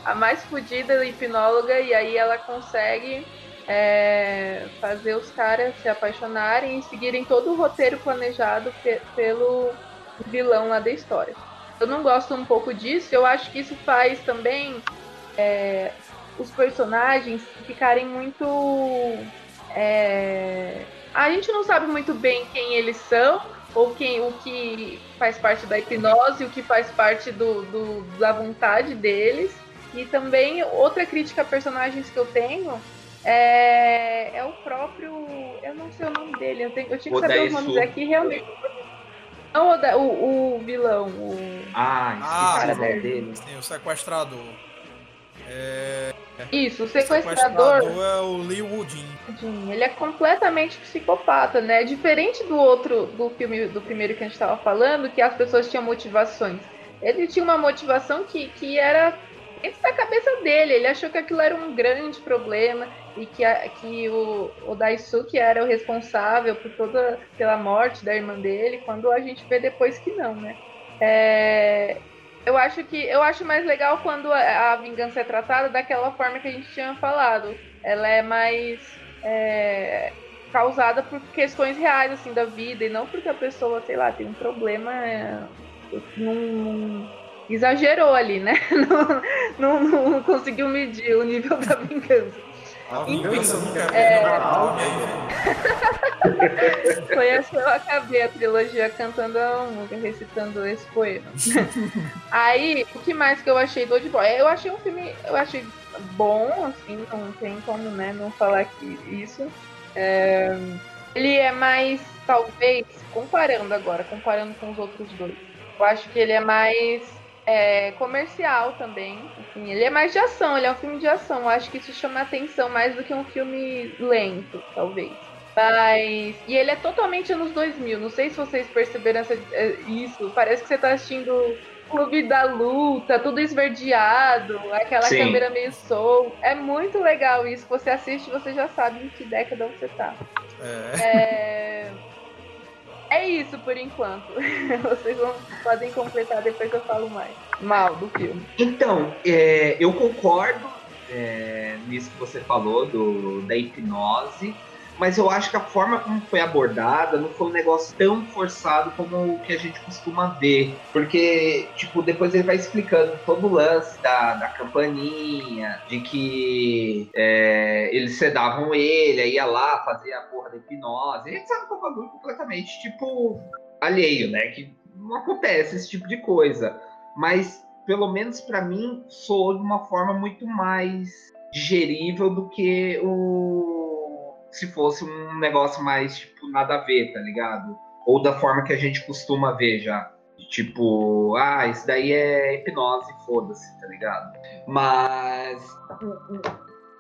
a mais fodida hipnóloga e aí ela consegue é, fazer os caras se apaixonarem e seguirem todo o roteiro planejado pe pelo vilão lá da história. Eu não gosto um pouco disso, eu acho que isso faz também é, os personagens ficarem muito. É, a gente não sabe muito bem quem eles são, ou quem, o que faz parte da hipnose, o que faz parte do, do, da vontade deles. E também outra crítica a personagens que eu tenho é, é o próprio. Eu não sei o nome dele, eu, tenho, eu tinha que saber os nomes aqui realmente. Não o, o, o vilão, o. Ah, ah cara dele. Sim, o sequestrador. É... Isso, o sequestrador. O é o Lee Woodin. Ele é completamente psicopata, né? Diferente do outro, do filme, do primeiro que a gente estava falando, que as pessoas tinham motivações. Ele tinha uma motivação que, que era dentro da cabeça dele. Ele achou que aquilo era um grande problema e que, a, que o, o Daisuke era o responsável por toda pela morte da irmã dele, quando a gente vê depois que não, né? É, eu acho que eu acho mais legal quando a, a, vingança é tratada daquela forma que a gente tinha falado. Ela é mais é, causada por questões reais assim da vida e não porque a pessoa, sei lá, tem um problema, é, não, exagerou ali, né? Não, não, não, conseguiu medir o nível da vingança. A vingança nunca é, é... Foi assim que eu acabei a trilogia cantando a música, recitando esse poema. Aí, o que mais que eu achei do Boy? Eu achei um filme, eu achei bom, assim, não tem como, né, não falar que isso. É... Ele é mais, talvez, comparando agora, comparando com os outros dois. Eu acho que ele é mais é, comercial também. Assim, ele é mais de ação, ele é um filme de ação. Eu acho que isso chama atenção mais do que um filme lento, talvez. Mas. E ele é totalmente anos 2000. Não sei se vocês perceberam essa, é, isso. Parece que você tá assistindo Clube da Luta, tudo esverdeado, aquela Sim. câmera meio soul. É muito legal isso. Você assiste, você já sabe em que década você tá. É. é... É isso por enquanto. Vocês vão, podem completar depois que eu falo mais. Mal do filme. Então, é, eu concordo é, nisso que você falou do, da hipnose mas eu acho que a forma como foi abordada não foi um negócio tão forçado como o que a gente costuma ver. Porque, tipo, depois ele vai explicando todo o lance da, da campainha, de que é, eles sedavam ele, ia lá, fazia a porra da hipnose. A gente sabe que é um bagulho completamente, tipo, alheio, né? Que não acontece esse tipo de coisa. Mas, pelo menos para mim, soou de uma forma muito mais digerível do que o se fosse um negócio mais, tipo, nada a ver, tá ligado? Ou da forma que a gente costuma ver já. Tipo, ah, isso daí é hipnose, foda-se, tá ligado? Mas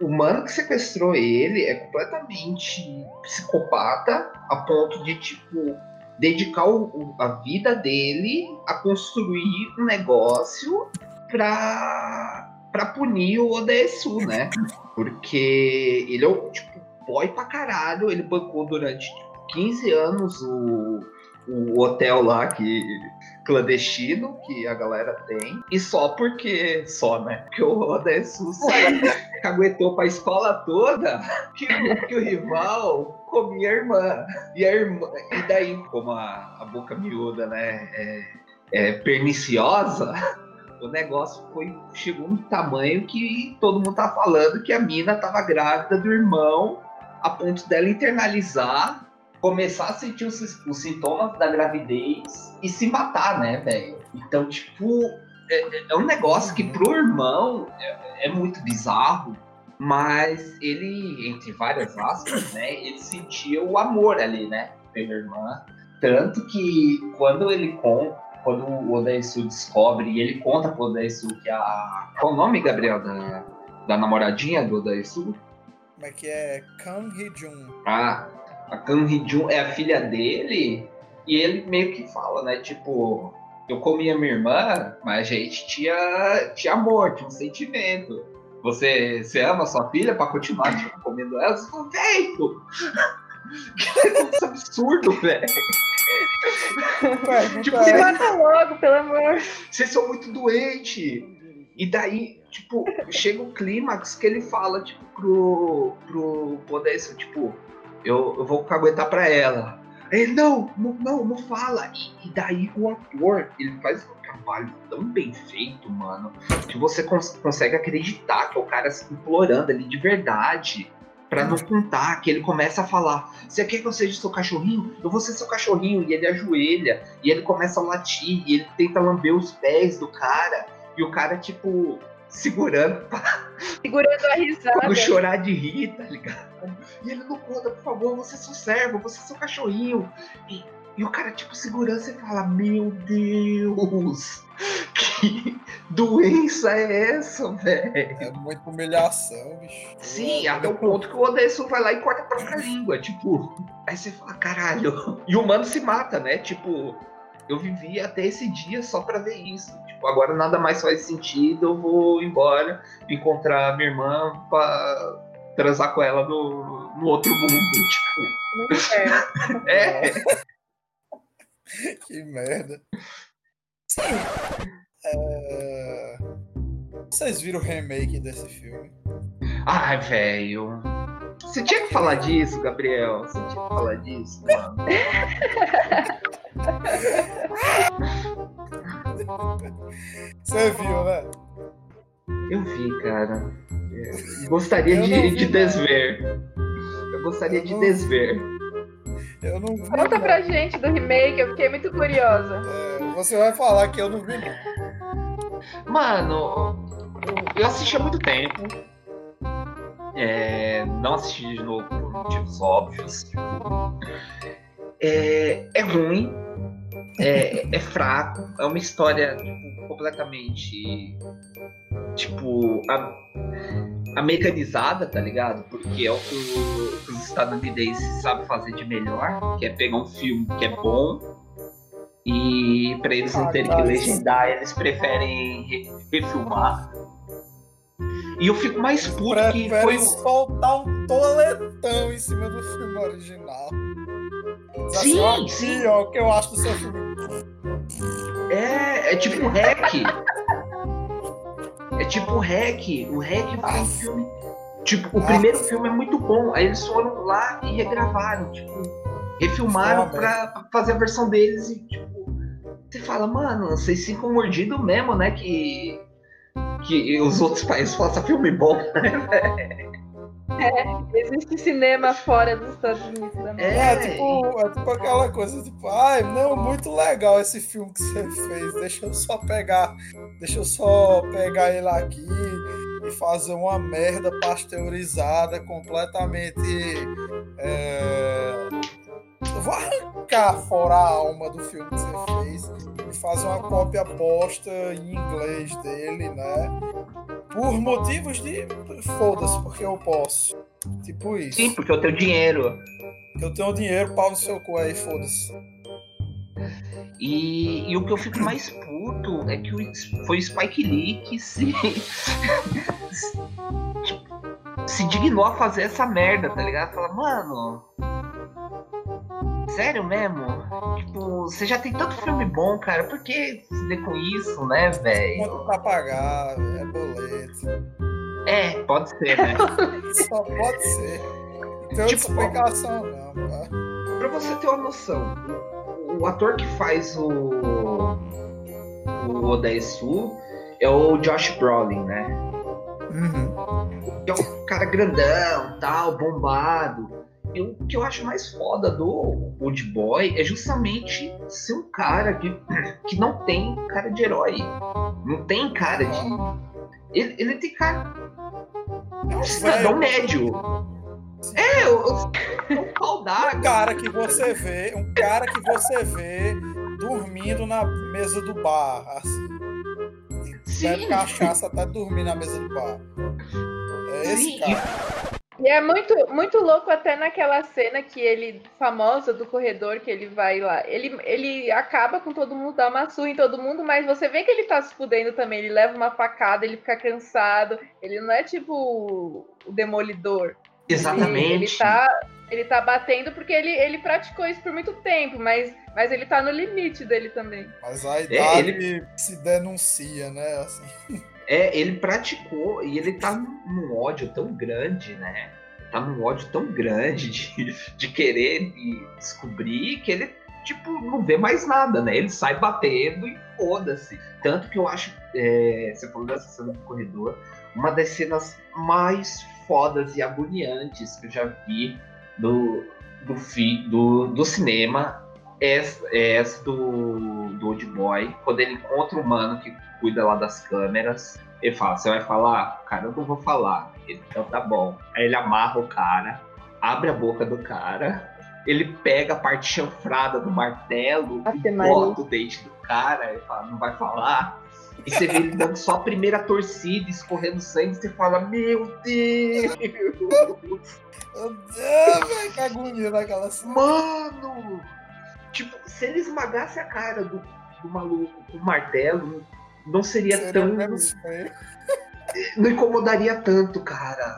o, mano que sequestrou ele é completamente psicopata a ponto de, tipo, dedicar o, a vida dele a construir um negócio pra, pra punir o Odesu, né? Porque ele é o, tipo, boy pra caralho. Ele bancou durante 15 anos o, o hotel lá que clandestino que a galera tem. E só porque. Só, né? Porque o Odessu aguentou pra escola toda que, que o rival comia a irmã. E a irmã. E daí, como a, a boca miúda, né? É, é perniciosa o negócio foi chegou um tamanho que todo mundo tá falando que a mina tava grávida do irmão a ponto dela internalizar, começar a sentir os, os sintomas da gravidez e se matar, né, velho? Então, tipo, é, é, um negócio que pro irmão é, é muito bizarro, mas ele, entre várias aspas, né, ele sentia o amor ali, né, pela irmã. Tanto que quando ele conta, quando o Odaisu descobre e ele conta pro Odaisu que a. Qual o nome, Gabriel, da, da namoradinha do Odaisu? Como é que é? Kang Hee-jun. Ah, a Kang Hee-jun é a filha dele e ele meio que fala, né? Tipo, eu comia minha irmã, mas a gente tinha, tinha amor, tinha um sentimento. Você, você ama sua filha pra continuar tipo, comendo ela? Você fala, velho! Que absurdo, velho! tipo, você mata logo, pelo amor. Vocês são muito doentes. E daí, tipo, chega o clímax que ele fala, tipo, pro, pro Podesso, tipo, eu, eu vou aguentar pra ela. Ele, não, não, não, não fala. E, e, daí o ator, ele faz um trabalho tão bem feito, mano, que você cons consegue acreditar que é o cara se implorando ali de verdade. Pra não contar, que ele começa a falar: Você quer que eu seja seu cachorrinho? Eu vou ser seu cachorrinho. E ele ajoelha, e ele começa a latir, e ele tenta lamber os pés do cara. E o cara, tipo, segurando pra... Segurando a risada. Pra não chorar de rir, tá ligado? E ele não conta, por favor, você é seu servo, você é seu cachorrinho. E, e o cara, tipo, segurança e fala, meu Deus, que doença é essa, velho? É muita humilhação, bicho. Sim, até o ponto que o Odessu vai lá e corta a própria língua, tipo... Aí você fala, caralho. E o mano se mata, né? Tipo, eu vivi até esse dia só pra ver isso. Tipo, agora nada mais faz sentido, eu vou embora, encontrar minha irmã pra transar com ela no, no outro mundo. Tipo, é. que merda. Sim. É... Vocês viram o remake desse filme? Ai, velho. Você tinha que falar disso, Gabriel. Você tinha que falar disso, mano. Você viu, né? Eu vi, cara. Eu gostaria Eu de, de desver. Eu gostaria Eu de não- desver. Eu não vi. Conta não. pra gente do remake, eu fiquei muito curiosa. É, você vai falar que eu não vi. não. Mano, eu assisti há muito tempo. É, não assisti de novo por motivos óbvios. tipo, É, é ruim. É, é fraco. É uma história tipo, completamente. Tipo. A, americanizada, tá ligado? Porque é o que o- que os estadunidenses sabem fazer de melhor, que é pegar um filme que é bom e pra eles não terem que Caralho. legendar, eles preferem re- refilmar. E eu fico mais puto que Prefere foi o. soltar um toletão em cima do filme original. Diz Sim, aqui, sim. ó, o que eu acho do seu filme. É, é tipo o Hack. É tipo o Hack. O Hack foi um filme. Tipo, o primeiro filme é muito bom. Aí eles foram lá e regravaram. Tipo, refilmaram Foi uma pra, pra fazer a versão deles e, tipo. Você fala, mano, vocês ficam mordidos mesmo, né? Que. Que os outros países façam filme bom. Existe cinema fora dos Estados Unidos também. É, tipo, é tipo aquela coisa, tipo, ai, não, muito legal esse filme que você fez. Deixa eu só pegar, deixa eu só pegar ele aqui e fazer uma merda pasteurizada, completamente. é, Eu vou arrancar fora a alma do filme que você fez e fazer uma cópia bosta em inglês dele, né? Por motivos de. Foda-se, porque eu posso. Tipo isso. Sim, porque eu tenho dinheiro. Eu tenho dinheiro, pau no seu cu aí, foda-se. E, e o que eu fico mais puto é que o- foi o Spike Lee que se. se dignou a fazer essa merda, tá ligado? Fala, mano. Sério mesmo? Tipo, você já tem tanto filme bom, cara, por que se der com isso, né, velho? Quanto pra pagar, é boleto. É, pode ser, né? Só pode ser. Não tem outra Tipo, explicação, não, tá? pra você ter uma noção, o, o ator que faz o. o Odaesu é o Josh Brolin, né? Uhum. que é um cara grandão, tal, bombado. E o que eu acho mais foda do Old Boy é justamente ser um cara que, que não tem cara de herói. Não tem cara de. Ele, ele tem cara. É um cidadão médio. É, o, o, um pau Um d'água. cara que você vê, um cara que você vê dormindo na mesa do bar, assim. Bebe Sim, cachaça até dormir na mesa do bar. É esse sim. cara. E é muito, muito louco até naquela cena que ele, famosa do corredor, que ele vai lá. Ele, ele acaba com todo mundo, dá uma surra em todo mundo, mas você vê que ele tá se fudendo também. Ele leva uma facada, ele fica cansado. Ele não é tipo o demolidor. Exatamente. Ele, ele tá, ele tá batendo porque ele, ele praticou isso por muito tempo, mas, mas ele tá no limite dele também. Mas a idade ele- se denuncia, né? Assim. É, ele praticou e ele tá num ódio tão grande, né? Tá num ódio tão grande de, de querer descobrir que ele, tipo, não vê mais nada, né? Ele sai batendo e foda-se. Tanto que eu acho, é, você falou dessa cena do corredor, uma das cenas mais fodas e agoniantes que eu já vi do, do, fi, do, do cinema é, é essa do, do Old Boy, quando ele encontra um mano que cuida lá das câmeras. Ele fala, você vai falar? Cara, eu não vou falar. Ele, então tá bom. Aí ele amarra o cara, abre a boca do cara, ele pega a parte chanfrada do martelo Ave e bota o dente do cara, ele fala, não vai falar. E você vê ele dando só a primeira torcida, escorrendo sangue, você fala, meu Deus! Meu Deus, velho, que agonia daquela cena. Mano! Tipo, se ele esmagasse a cara do, do maluco com o martelo, não seria, Seria tão. Não incomodaria tanto, cara.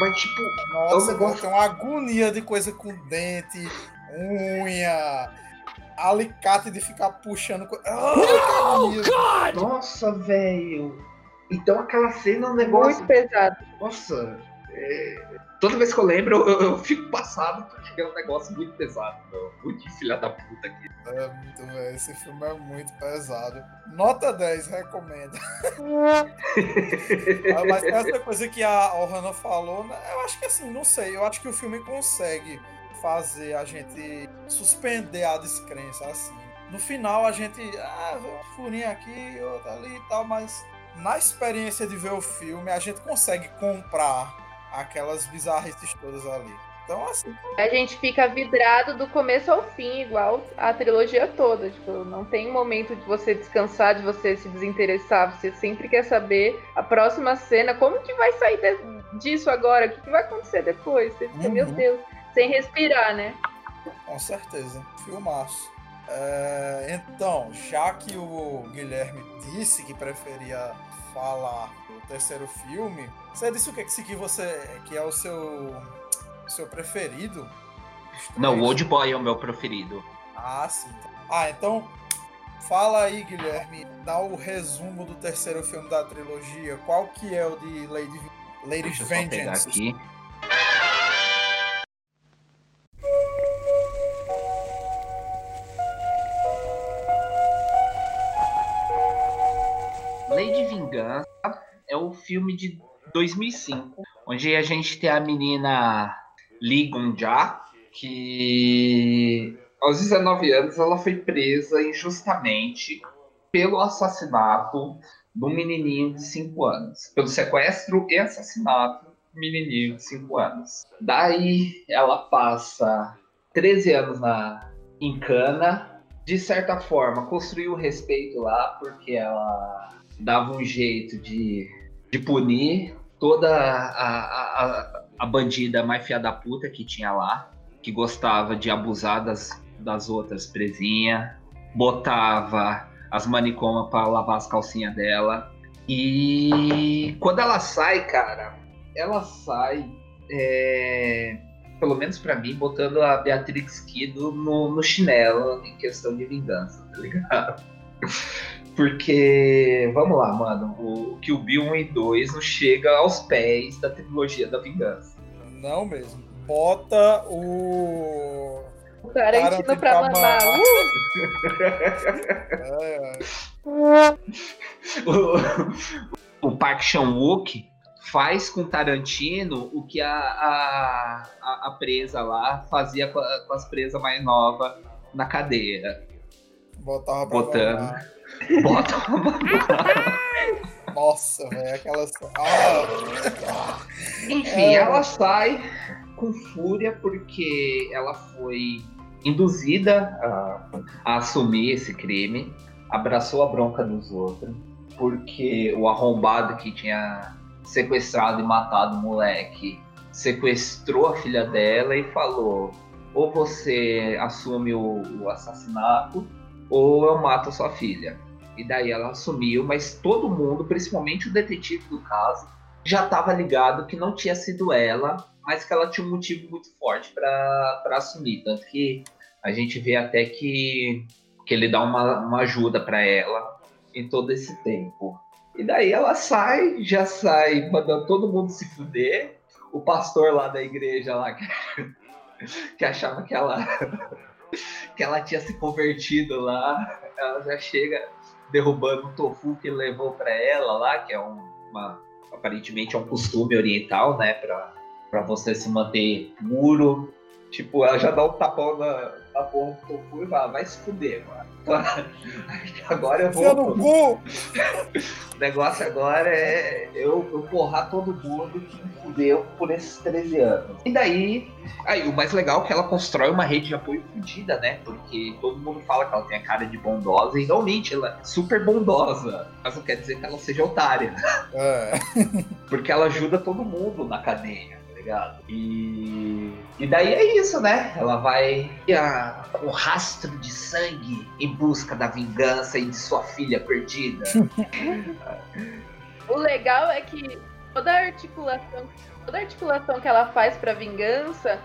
Mas, tipo, Nossa, É um negócio- uma agonia de coisa com dente, unha, alicate de ficar puxando. Ah, Oh. God! nossa, velho. Então aquela cena é um negócio. Muito pesado. Nossa, é, toda vez que eu lembro, eu, eu fico passado porque é um negócio muito pesado, meu. Muito filha da puta aqui. É muito, velho. Esse filme é muito pesado. Nota 10, recomendo. Ah, Mas essa coisa que a Ohana falou, né, eu acho que assim, não sei. Eu acho que o filme consegue fazer a gente suspender a descrença, assim. No final a gente, ah, um furinho aqui, outro ali e tal, mas na experiência de ver o filme, a gente consegue comprar aquelas bizarrices todas ali. Então, assim, A gente fica vidrado do começo ao fim, igual a trilogia toda. Tipo, não tem momento de você descansar, de você se desinteressar. Você sempre quer saber a próxima cena, como que vai sair de- disso agora? O que, que vai acontecer depois? Você fica, meu Uhum. Deus, sem respirar, né? Com certeza. Filmaço. É, então, já que o Guilherme disse que preferia falar do terceiro filme, você disse o que que, que você que é o seu seu preferido? Não, o? Old Boy é o meu preferido. Ah, sim. Ah, então fala aí, Guilherme, dá o resumo do terceiro filme da trilogia. Qual que é o de Lady Lady's Deixa eu só pegar Vengeance? aqui. Vingança é o filme de 2005, onde a gente tem a menina Lee Gun-ja, que aos 19 anos ela foi presa injustamente pelo assassinato de um menininho de 5 anos. Pelo sequestro e assassinato do menininho de 5 anos. Daí ela passa 13 anos na, em cana. De certa forma, construiu o respeito lá, porque ela dava um jeito de, de punir toda a, a, a, bandida mais fia da puta que tinha lá, que gostava de abusar das, das outras presinhas, botava as manicomas para lavar as calcinhas dela. E quando ela sai, cara, ela sai, é, pelo menos pra mim, botando a Beatrix Kido no, no chinelo em questão de vingança, tá ligado? Porque, vamos lá, mano, o Kill Bill 1 e 2 não chega aos pés da trilogia da vingança. Não mesmo. Bota o O Tarantino pra mamar. Uh! É, é. o, o Park Chan-wook faz com Tarantino o que a, a, a, a presa lá fazia com, a- com as presas mais novas na cadeia. Botava pra Botando. mamar. Bota uma... Nossa, velho, aquelas. Ah, Enfim, É. ela sai com fúria porque ela foi induzida a, a assumir esse crime, abraçou a bronca dos outros, porque o arrombado que tinha sequestrado e matado o moleque sequestrou a filha dela e falou: ou você assume o, o assassinato, ou eu mato a sua filha. E daí ela assumiu, mas todo mundo, principalmente o detetive do caso, já estava ligado que não tinha sido ela, mas que ela tinha um motivo muito forte para assumir. Tanto que a gente vê até que, que ele dá uma, uma ajuda para ela em todo esse tempo. E daí ela sai, já sai mandando todo mundo se fuder. O pastor lá da igreja lá que, que achava que ela que ela tinha se convertido lá, ela já chega derrubando o tofu que levou para ela lá, que é um, uma aparentemente é um costume oriental, né, para você se manter puro. Tipo, ela já dá um tapão na, na porra do tofu e vai se fuder, mano. Agora eu vou. cu! O negócio agora é eu, eu porrar todo mundo que me fudeu por esses 13 anos. E daí, aí o mais legal é que ela constrói uma rede de apoio fodida, né? Porque todo mundo fala que ela tem a cara de bondosa e realmente ela é super bondosa. Mas não quer dizer que ela seja otária. É. Porque ela ajuda todo mundo na cadeia, ligado? E. E daí é isso, né? Ela vai o rastro de sangue em busca da vingança e de sua filha perdida. O legal é que toda articulação, toda articulação que ela faz pra vingança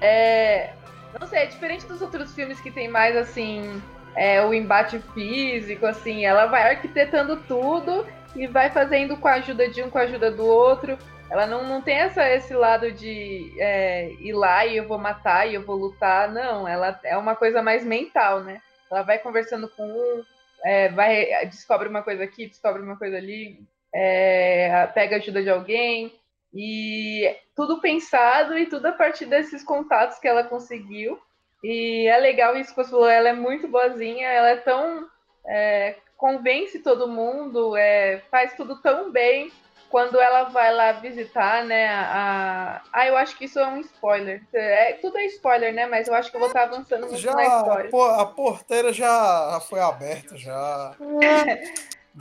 é. Não sei, é diferente dos outros filmes que tem mais assim. É, o embate físico, assim, ela vai arquitetando tudo e vai fazendo com a ajuda de um, com a ajuda do outro. Ela não, não tem essa, esse lado de é, ir lá e eu vou matar e eu vou lutar. Não, ela é uma coisa mais mental, né? Ela vai conversando com um, é, vai, descobre uma coisa aqui, descobre uma coisa ali, é, pega ajuda de alguém. E tudo pensado e tudo a partir desses contatos que ela conseguiu. E é legal isso que você falou, ela é muito boazinha, ela é tão. É, convence todo mundo, é, faz tudo tão bem quando ela vai lá visitar, né, a... Ah, eu acho que isso é um spoiler. É, tudo é spoiler, né, mas eu acho que eu vou estar avançando muito já, na história. A porteira já foi aberta, já.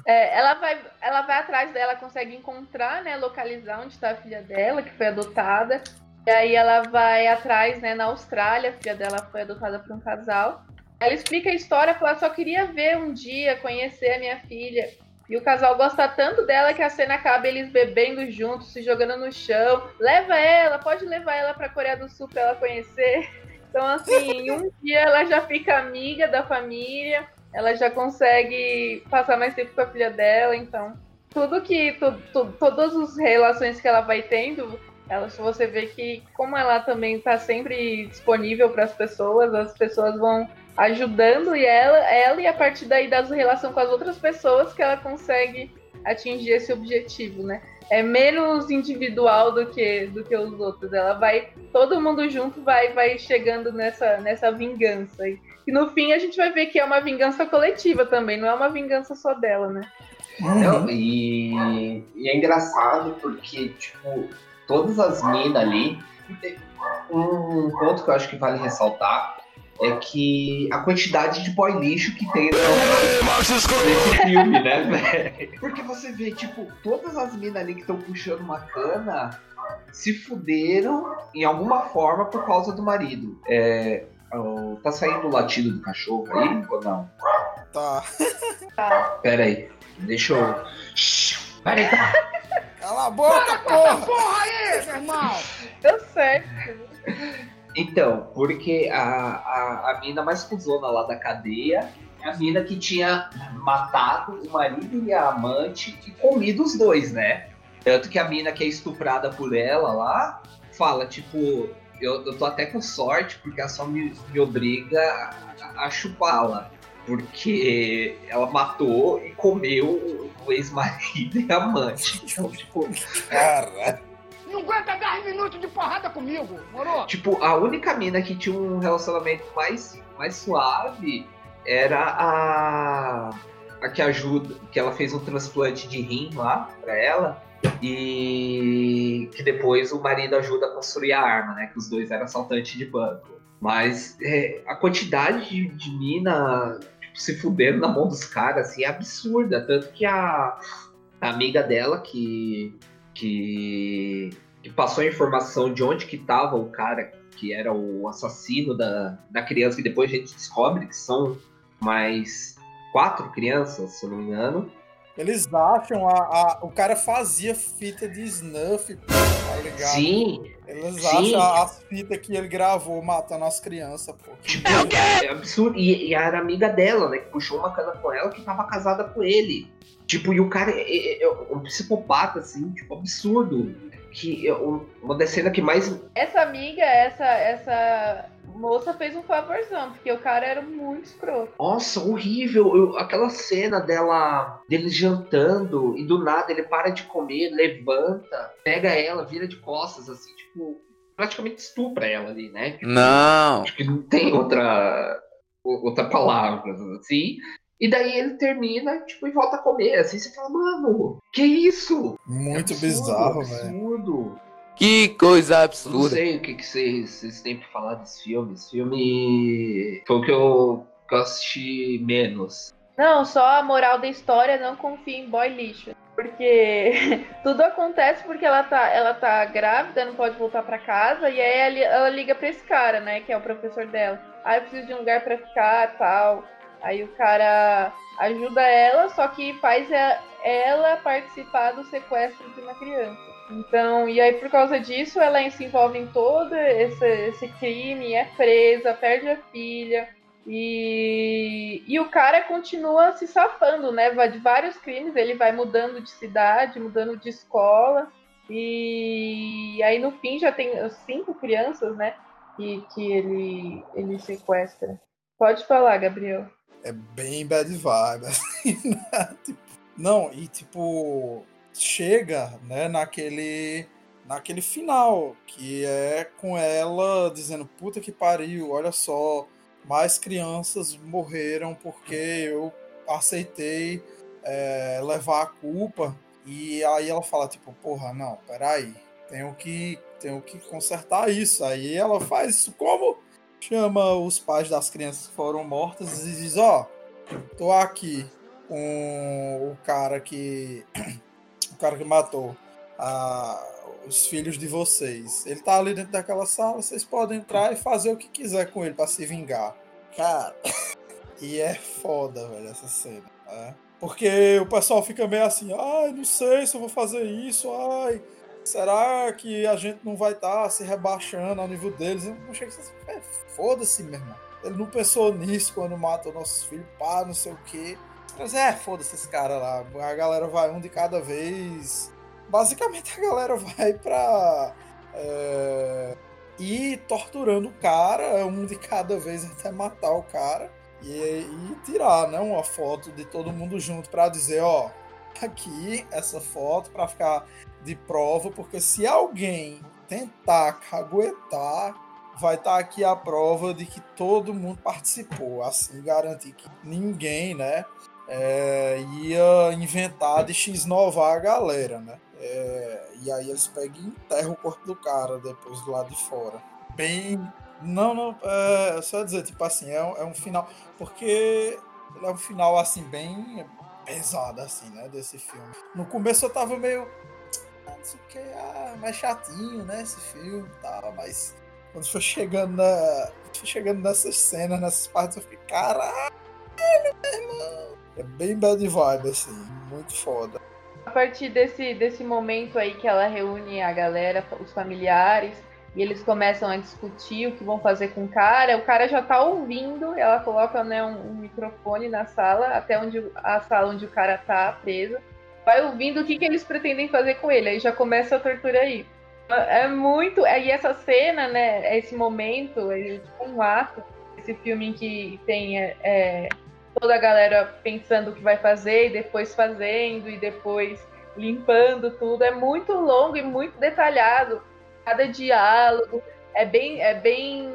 É, ela, vai, ela vai atrás dela, consegue encontrar, né, localizar onde está a filha dela, que foi adotada. E aí ela vai atrás, né, na Austrália, a filha dela foi adotada por um casal. Ela explica a história, fala, só queria ver um dia, conhecer a minha filha. E o casal gosta tanto dela que a cena acaba eles bebendo juntos, se jogando no chão. Leva ela, pode levar ela para Coreia do Sul para ela conhecer. Então, assim, um dia ela já fica amiga da família, ela já consegue passar mais tempo com a filha dela. Então, tudo que, tu, tu, todas as relações que ela vai tendo, ela, você vê que, como ela também está sempre disponível para as pessoas, as pessoas vão ajudando e ela, ela e a partir daí das relação com as outras pessoas que ela consegue atingir esse objetivo, né? É menos individual do que do que os outros. Ela vai todo mundo junto vai vai chegando nessa nessa vingança e, e no fim a gente vai ver que é uma vingança coletiva também, não é uma vingança só dela, né? Não, e, e é engraçado porque tipo todas as minas ali um ponto que eu acho que vale ressaltar é que a quantidade de boy lixo que tem nesse filme, né, velho? Porque você vê, tipo, todas as minas ali que estão puxando uma cana se fuderam em alguma forma por causa do marido. É, tá saindo o latido do cachorro aí ou não? Tá. Tá. Pera aí, deixa eu. Pera aí, tá. Cala a boca, porra! Porra aí, meu irmão! Deu certo. Então, porque a, a, a mina mais cuzona lá da cadeia é a mina que tinha matado o marido e a amante e comido os dois, né? Tanto que a mina que é estuprada por ela lá fala, tipo, eu, eu tô até com sorte porque ela só me, me obriga a, a chupá-la. Porque ela matou e comeu o ex-marido e a amante. Então, tipo, Cara, Não aguenta 10 minutos de porrada comigo, moro? Tipo, a única mina que tinha um relacionamento mais, mais suave era a. A que ajuda. Que ela fez um transplante de rim lá pra ela. E que depois o marido ajuda a construir a arma, né? Que os dois eram assaltantes de banco. Mas é, a quantidade de, de mina tipo, se fudendo na mão dos caras assim, é absurda. Tanto que a, a amiga dela que. que que passou a informação de onde que tava o cara que era o assassino da, da criança, que depois a gente descobre que são mais quatro crianças, se eu não me engano. eles acham a, a- o cara fazia fita de snuff, pô, tá ligado? Sim, Eles sim. acham as fitas que ele gravou matando as crianças, pô. tipo, é absurdo. E, e era amiga dela, né, que puxou uma cana com ela que tava casada com ele. Tipo, e o cara é, é- é um psicopata, assim, tipo, absurdo. Que um- uma das cenas que mais Essa amiga, essa, essa moça fez um favorzão, porque o cara era muito escroto. Nossa, horrível. Eu- aquela cena dela, dele jantando e do nada ele para de comer, levanta, pega ela, vira de costas, assim, tipo, praticamente estupra ela ali, né? Tipo, Não. Acho que não tem outra, outra palavra, assim. E daí ele termina, tipo, e volta a comer. Assim, você fala, mano, que isso? Muito Absurdo, bizarro, velho. Absurdo. Que coisa Não absurda. sei o que, que vocês, vocês têm pra falar desse filme. Esse filme foi o que eu, que eu assisti menos. Não, só a moral da história, não confia em boy lixo. Porque tudo acontece porque ela tá, ela tá grávida, não pode voltar para casa, e aí ela, ela liga para esse cara, né, que é o professor dela. Aí ah, eu preciso de um lugar para ficar, tal. Aí o cara ajuda ela, só que faz ela participar do sequestro de uma criança. Então, e aí por causa disso, ela se envolve em todo esse, esse crime, é presa, perde a filha. E, e o cara continua se safando, né? De vários crimes, ele vai mudando de cidade, mudando de escola. E aí no fim já tem cinco crianças, né? Que, que ele, ele sequestra. Pode falar, Gabriel. É bem bad vibe. Assim, né? tipo, não, e tipo, chega, né, naquele naquele final, que é com ela dizendo, puta que pariu, olha só, mais crianças morreram porque eu aceitei é, levar a culpa. E aí ela fala, tipo, porra, não, peraí, tenho que, tenho que consertar isso. Aí ela faz isso como? Chama os pais das crianças que foram mortas e diz, ó, oh, tô aqui com o cara que o cara que matou a, os filhos de vocês. Ele tá ali dentro daquela sala, vocês podem entrar e fazer o que quiser com ele para se vingar. Cara, e é foda, velho, essa cena. Né? Porque o pessoal fica meio assim, ai, não sei se eu vou fazer isso, ai, será que a gente não vai estar tá se rebaixando ao nível deles? Eu achei que é, foda-se, meu irmão. Ele não pensou nisso quando matou nossos filhos, pá, não sei o quê. Mas é, foda-se esse cara lá. A galera vai um de cada vez. Basicamente a galera vai pra. É, ir torturando o cara, um de cada vez até matar o cara. E, e tirar, né, uma foto de todo mundo junto para dizer, ó, aqui essa foto para ficar de prova, porque se alguém tentar caguetar, vai estar tá aqui a prova de que todo mundo participou, assim garantir que ninguém, né, é, ia inventar de x-novar a galera, né? É, e aí eles pegam e enterram o corpo do cara depois do lado de fora. Bem. Não, não, é só dizer, tipo assim, é é um final. Porque é um final, assim, bem pesado, assim, né? Desse filme. No começo eu tava meio. Ah, não sei o que, ah, mais chatinho, né? Esse filme e tal, mas quando foi chegando na. Foi chegando nessas cenas, nessas partes, eu fiquei, caralho, meu irmão! É bem bad vibe, assim, muito foda. A partir desse, desse momento aí que ela reúne a galera, os familiares, e eles começam a discutir o que vão fazer com o cara, o cara já tá ouvindo, ela coloca né, um, um microfone na sala, até onde a sala onde o cara tá preso, vai ouvindo o que, que eles pretendem fazer com ele, aí já começa a tortura aí. É muito. E essa cena, né? Esse momento, é um ato. Esse filme em que tem é, é toda a galera pensando o que vai fazer e depois fazendo e depois limpando tudo. É muito longo e muito detalhado. Cada diálogo é bem, é bem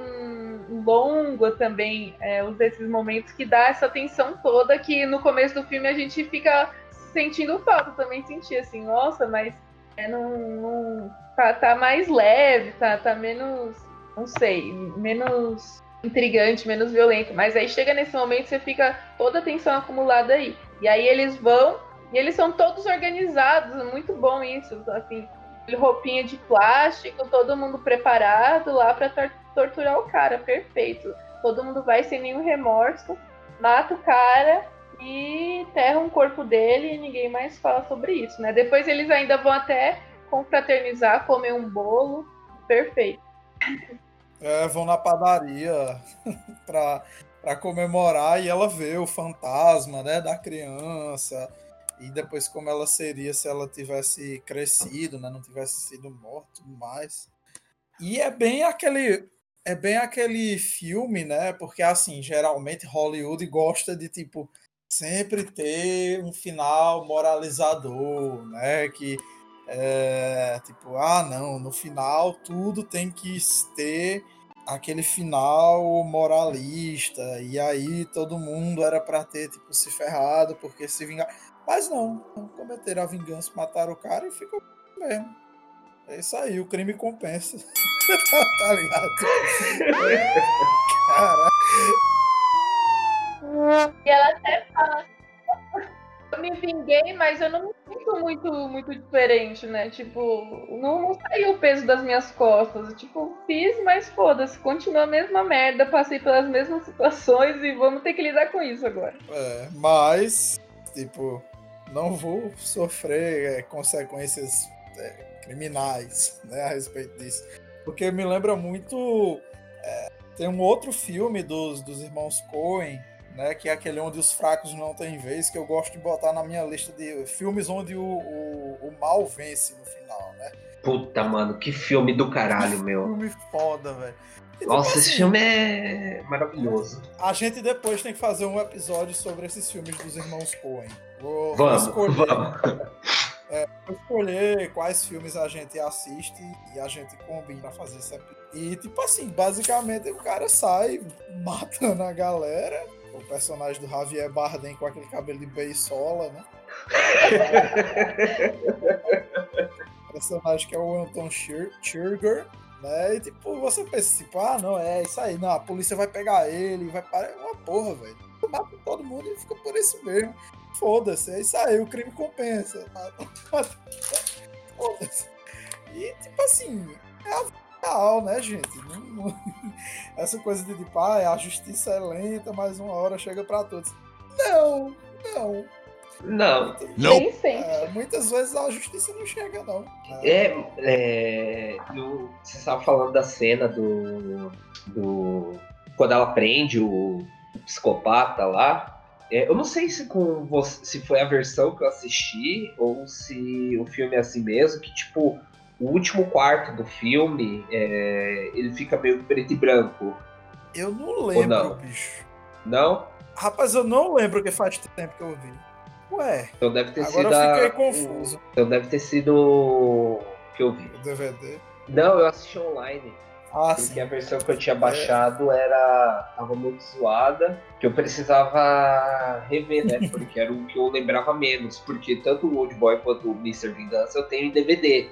longo também, é, os desses momentos que dá essa tensão toda que no começo do filme a gente fica sentindo falta, também senti assim, nossa, mas é, não, tá, tá mais leve, tá, tá menos, não sei, menos intrigante, menos violento. Mas aí chega nesse momento você fica toda a tensão acumulada aí. E aí eles vão e eles são todos organizados, muito bom isso, assim, roupinha de plástico, todo mundo preparado lá para tor torturar o cara, perfeito. Todo mundo vai sem nenhum remorso, mata o cara e enterra um corpo dele e ninguém mais fala sobre isso, né? Depois eles ainda vão até confraternizar, comer um bolo, perfeito. É, vão na padaria pra, pra comemorar e ela vê o fantasma, né, da criança. E depois como ela seria se ela tivesse crescido, né, não tivesse sido morta, tudo mais. E é bem aquele é bem aquele filme, né? Porque assim, geralmente Hollywood gosta de tipo sempre ter um final moralizador, né? Que é, tipo, ah, não, no final tudo tem que ter aquele final moralista, e aí todo mundo era para ter, tipo, se ferrado porque se vingar. Mas não, não cometeram a vingança, mataram o cara e ficou mesmo. É isso aí, o crime compensa. tá ligado? Cara. E ela até fala eu me vinguei, mas eu não me sinto muito muito, diferente, né? Tipo, não, não saiu o peso das minhas costas. Tipo, fiz, mas foda-se, continua a mesma merda, passei pelas mesmas situações e vamos ter que lidar com isso agora. É, mas, tipo, não vou sofrer é, consequências é, criminais, né, a respeito disso. Porque me lembra muito. É, tem um outro filme dos, dos irmãos Coen, né? Que é aquele onde os fracos não têm vez, que eu gosto de botar na minha lista de filmes onde o, o, o mal vence no final, né? Puta, mano, que filme do caralho, meu. Filme foda, velho. Nossa, esse assim, filme é maravilhoso. A gente depois tem que fazer um episódio sobre esses filmes dos irmãos Coen. Vou, Vamos, escolher, vamos. vou escolher quais filmes a gente assiste e a gente combina pra fazer esse episódio. E, tipo assim, basicamente o cara sai matando a galera. O personagem do Javier Bardem com aquele cabelo de beisola, né? o personagem que é o Anton Schirger, né? E tipo, você pensa, tipo, ah, não, é isso aí, não, a polícia vai pegar ele, vai parar. É uma porra, velho. Mata todo mundo e fica por isso mesmo. Foda-se, é isso aí, o crime compensa. Foda-se. E, tipo assim, é a real, né, gente? Não- não- Essa coisa de, tipo, ah, a justiça é lenta, mas uma hora chega pra todos. Não, não. Não, Nem sempre. É, muitas vezes a justiça não chega, não. é. é eu- você estava falando da cena do. do quando ela prende o psicopata lá. É, eu não sei se com você, se foi a versão que eu assisti ou se o filme é assim mesmo, que tipo, o último quarto do filme é, ele fica meio preto e branco. Eu não lembro, não? bicho. Não? Rapaz, eu não lembro que faz tempo que eu vi. Ué, Então deve ter agora sido. eu a- fiquei confuso. Então deve ter sido que eu vi. O DVD. Não, eu assisti online. Ah, Porque sim. a versão que eu tinha baixado era. tava muito zoada, que eu precisava rever, né? Porque era o que eu lembrava menos. Porque tanto o Old Boy quanto o Mr. Vingança eu tenho em DVD.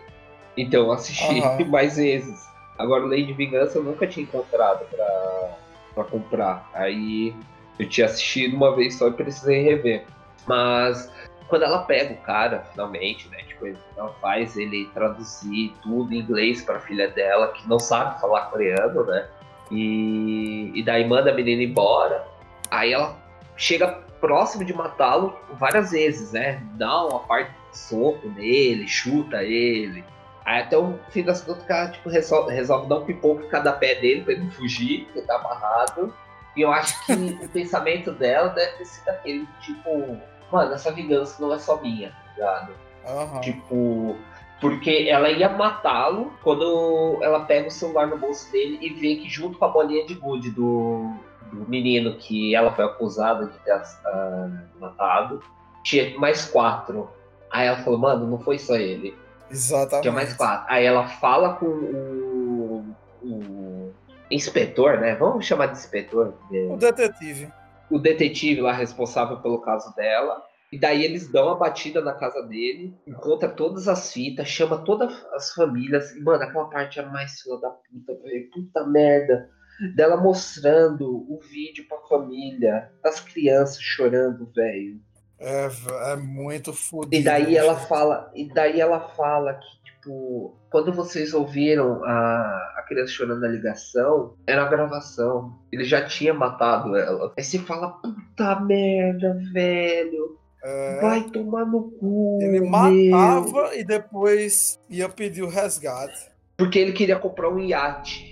Então eu assisti Aham. mais vezes. Agora o Lady Vingança eu nunca tinha encontrado pra, pra comprar. Aí eu tinha assistido uma vez só e precisei rever. Mas quando ela pega o cara, finalmente, né? Tipo, ela faz ele traduzir tudo em inglês pra filha dela, que não sabe falar coreano, né? E, e daí manda a menina embora. Aí ela chega próximo de matá-lo várias vezes, né? Dá uma parte de soco nele, chuta ele. Aí até o fim das contas o cara tipo, resolve, resolve dar um pipoco em cada pé dele pra ele não fugir, porque tá amarrado. E eu acho que o pensamento dela deve ter sido aquele, tipo, mano, essa vingança não é só minha, tá ligado? Aham. Tipo, porque ela ia matá-lo quando ela pega o celular no bolso dele e vê que junto com a bolinha de gude do, do menino que ela foi acusada de ter ah, matado, tinha mais quatro. Aí ela falou, mano, não foi só ele. Exatamente. Tinha mais quatro. Aí ela fala com o, o inspetor, né? Vamos chamar de inspetor. O detetive. o detetive lá responsável pelo caso dela. E daí eles dão a batida na casa dele, encontra todas as fitas, chama todas as famílias. E, mano, aquela parte é a mais filha da puta, velho. Puta merda. Dela mostrando o vídeo pra família, das crianças chorando, velho. É, é muito fodido. E daí ela fala, e daí ela fala que, tipo, quando vocês ouviram a, a criança chorando na ligação, era a gravação. Ele já tinha matado ela. Aí você fala, puta merda, velho. É, Vai tomar no cu. ele meu." matava e depois ia pedir o resgate. Porque ele queria comprar um iate.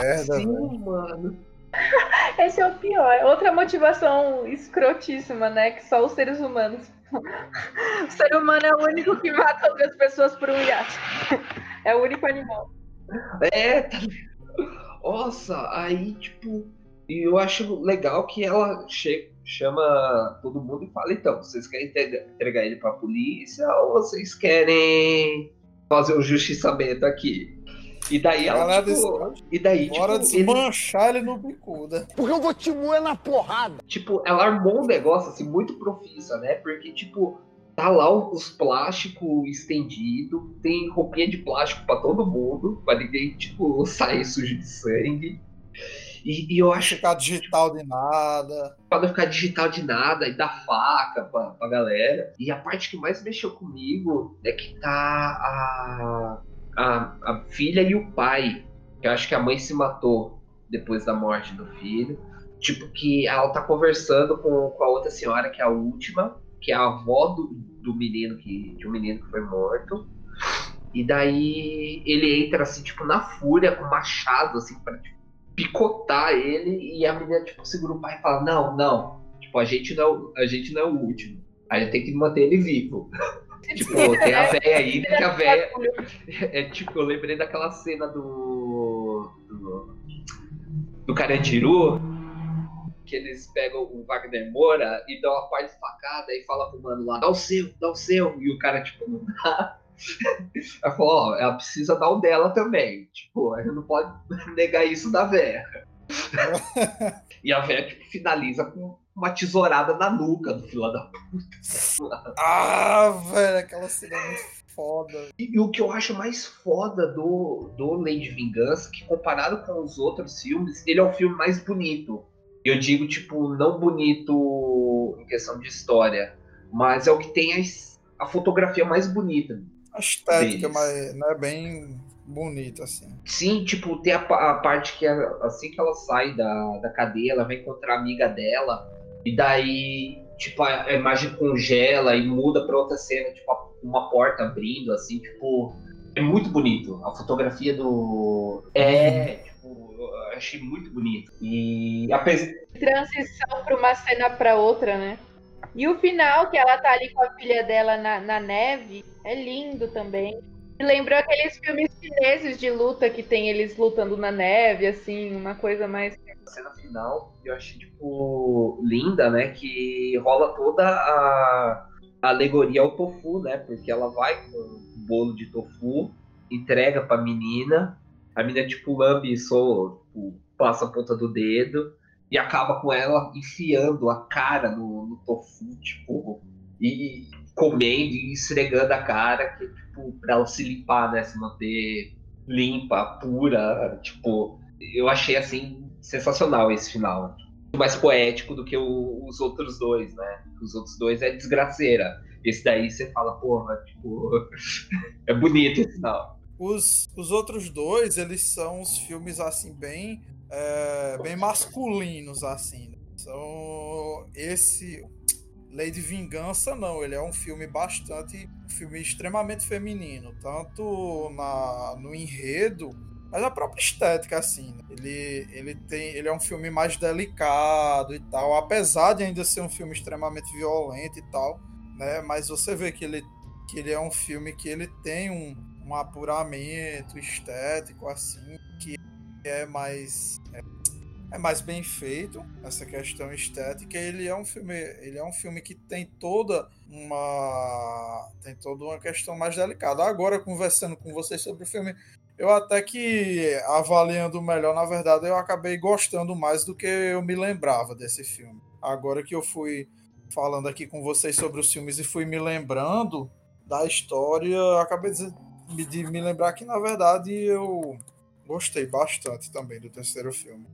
Merda, Sim, velho. mano. Esse é o pior. É Outra motivação escrotíssima, né? Que só os seres humanos. O ser humano é o único que mata outras pessoas por um iate. É o único animal. É, tá? Nossa, aí, tipo. E eu acho legal que ela chama todo mundo e fala: então, vocês querem entregar, ele pra polícia ou vocês querem fazer o justiçamento aqui? E daí ela. Galera, Tipo, desse- e daí, Bora tipo, ele- desmanchar ele no bicuda. Porque eu vou te moer na porrada. tipo, ela armou um negócio assim muito profissa, né? Porque, tipo, tá lá os plásticos estendidos, tem roupinha de plástico pra todo mundo, pra ninguém, tipo, sair sujo de sangue. E, e eu acho. Ficar digital de nada. Pra não ficar digital de nada e dar faca pra, pra galera. E a parte que mais mexeu comigo é que tá a, a, a filha e o pai. Eu acho que a mãe se matou depois da morte do filho. Tipo, que ela tá conversando com, com a outra senhora, que é a última, que é a avó do, do menino que. de um menino que foi morto. E daí ele entra assim, tipo, na fúria, com machado, assim, pra tipo, picotar ele, e a menina, tipo, segura o pai e fala, não, não, tipo, a gente não, a gente não é o último. A gente tem que manter ele vivo. tipo, tem a véia aí, que a véia. É tipo, eu lembrei daquela cena do. do, do Carandiru, que eles pegam o Wagner Moura e dão uma parte de facada e fala pro mano lá, dá o seu, dá o seu. E o cara, tipo, não dá. Ela falou, ó, ela precisa dar o dela também. Tipo, a gente não pode negar isso da véia. e a véia, tipo, finaliza com uma tesourada na nuca do filho da puta. ah, velho, aquela cena é muito foda. E, e, o que eu acho mais foda do, do Lady Vingança, que comparado com os outros filmes, ele é o filme mais bonito. Eu digo, tipo, não bonito em questão de história, mas é o que tem a, a fotografia mais bonita. A estética mas não é bem bonita, assim. Sim, tipo, tem a, a parte que assim que ela sai da, da cadeia, ela vai encontrar a amiga dela, e daí, tipo, a, a imagem congela e muda pra outra cena, tipo, uma porta abrindo, assim, tipo. É muito bonito. A fotografia do. É, tipo, eu achei muito bonito. E apesar. Transição pra uma cena pra outra, né? E o final, que ela tá ali com a filha dela na, na neve, é lindo também. Lembrou aqueles filmes chineses de luta que tem eles lutando na neve, assim, uma coisa mais. A cena final eu achei, tipo, linda, né? Que rola toda a, alegoria ao tofu, né? Porque ela vai com o bolo de tofu, entrega pra menina, a menina, tipo, lambe só, tipo, passa a ponta do dedo e acaba com ela enfiando a cara no, no tofu, tipo, e comendo e esfregando a cara, que, tipo, pra ela se limpar, né? Se manter limpa, pura, tipo, eu achei assim sensacional esse final. Mais poético do que o, os outros dois, né? Os outros dois é desgraceira. Esse daí você fala, porra, tipo, é bonito esse final. Os, os outros dois, eles são os filmes assim, bem é, bem masculinos, assim. Né? São esse. Lady Vingança, não, ele é um filme bastante. um filme extremamente feminino, tanto na, no enredo, mas a própria estética, assim. Né? Ele, ele, tem, ele é um filme mais delicado e tal, apesar de ainda ser um filme extremamente violento e tal, né? Mas você vê que ele, que ele é um filme que ele tem um, um apuramento estético, assim, que é mais é, é, mais bem feito essa questão estética. Ele é um filme ele é um filme que tem toda uma tem toda uma questão mais delicada. Agora conversando com vocês sobre o filme eu até que avaliando melhor na verdade eu acabei gostando mais do que eu me lembrava desse filme. Agora que eu fui falando aqui com vocês sobre os filmes e fui me lembrando da história acabei de, de me lembrar que na verdade eu Gostei bastante também do terceiro filme.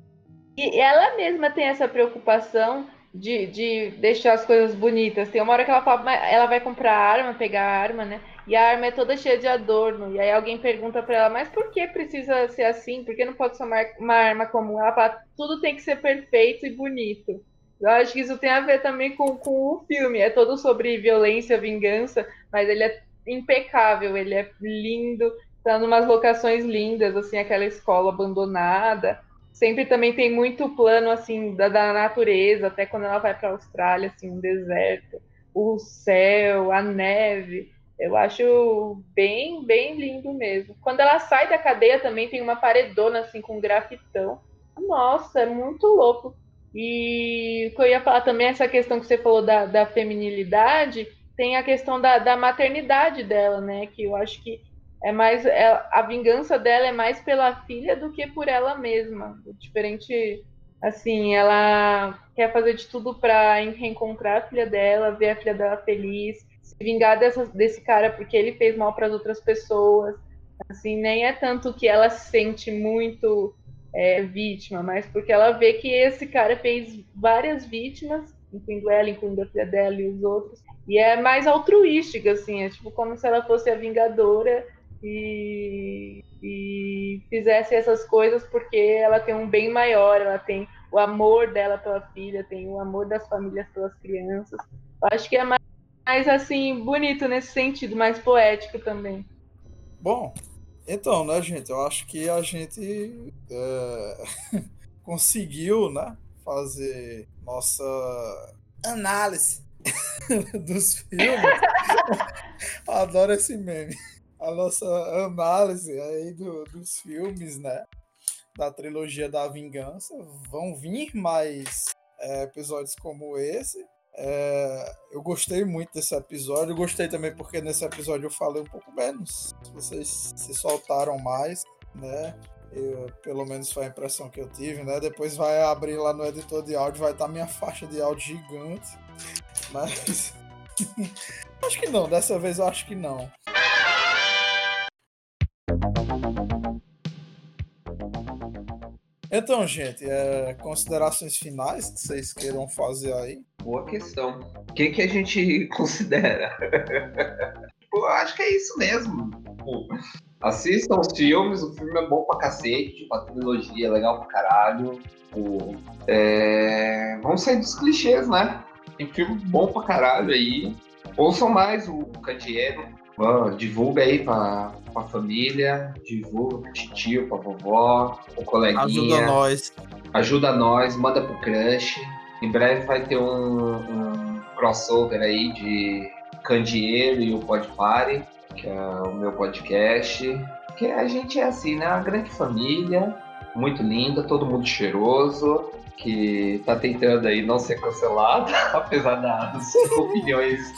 E ela mesma tem essa preocupação de, de deixar as coisas bonitas. Tem uma hora que ela fala, ela vai comprar arma, pegar arma, né? E a arma é toda cheia de adorno. E aí alguém pergunta para ela, mas por que precisa ser assim? Por que não pode ser uma, uma arma comum? Ela fala, tudo tem que ser perfeito e bonito. Eu acho que isso tem a ver também com, com o filme. É todo sobre violência, vingança, mas ele é impecável, ele é lindo, tá numas locações lindas, assim, aquela escola abandonada. Sempre também tem muito plano, assim, da, da natureza, até quando ela vai para a Austrália, assim, um deserto, o céu, a neve. Eu acho bem, bem lindo mesmo. Quando ela sai da cadeia também tem uma paredona, assim, com grafitão. Nossa, é muito louco. E o que eu ia falar também, essa questão que você falou da, da feminilidade, tem a questão da, da maternidade dela, né? Que eu acho que é mais é, a vingança dela é mais pela filha do que por ela mesma. Diferente, assim, ela quer fazer de tudo para reencontrar a filha dela, ver a filha dela feliz, se vingar dessa, desse cara porque ele fez mal para as outras pessoas. Assim, nem é tanto que ela se sente muito é, vítima, mas porque ela vê que esse cara fez várias vítimas, incluindo ela, incluindo a filha dela e os outros, e é mais altruística, assim, é tipo como se ela fosse a vingadora e, e fizesse essas coisas porque ela tem um bem maior, ela tem o amor dela pela filha, tem o amor das famílias pelas crianças. Eu acho que é mais, mais assim, bonito nesse sentido, mais poético também. Bom, então, né, gente, eu acho que a gente é, conseguiu, né, fazer nossa análise dos filmes. Adoro esse meme. A nossa análise aí do, dos filmes, né? Da trilogia da vingança. Vão vir mais é, episódios como esse. É, eu gostei muito desse episódio. Eu gostei também porque nesse episódio eu falei um pouco menos. Vocês se soltaram mais, né? Eu, pelo menos foi a impressão que eu tive, né? Depois vai abrir lá no editor de áudio, vai estar minha faixa de áudio gigante. Mas. acho que não, dessa vez eu acho que não. Então, gente, é, considerações finais que vocês queiram fazer aí? Boa questão. O que, que a gente considera? Pô, acho que é isso mesmo. Pô, assistam os filmes, o filme é bom pra cacete, tipo, a trilogia é legal pra caralho. Pô, é... Vamos sair dos clichês, né? Tem filme bom pra caralho aí. Ouçam mais o Candeeiro. divulga aí pra, pra família, divulga pro tio, pra vovó, o coleguinha. Ajuda nós. Ajuda nós, manda pro crush. Em breve vai ter um, um crossover aí de Candeeiro e o Pod Party, que é o meu podcast. Que a gente é assim, né? Uma grande família, muito linda, todo mundo cheiroso que tá tentando aí não ser cancelado, apesar das opiniões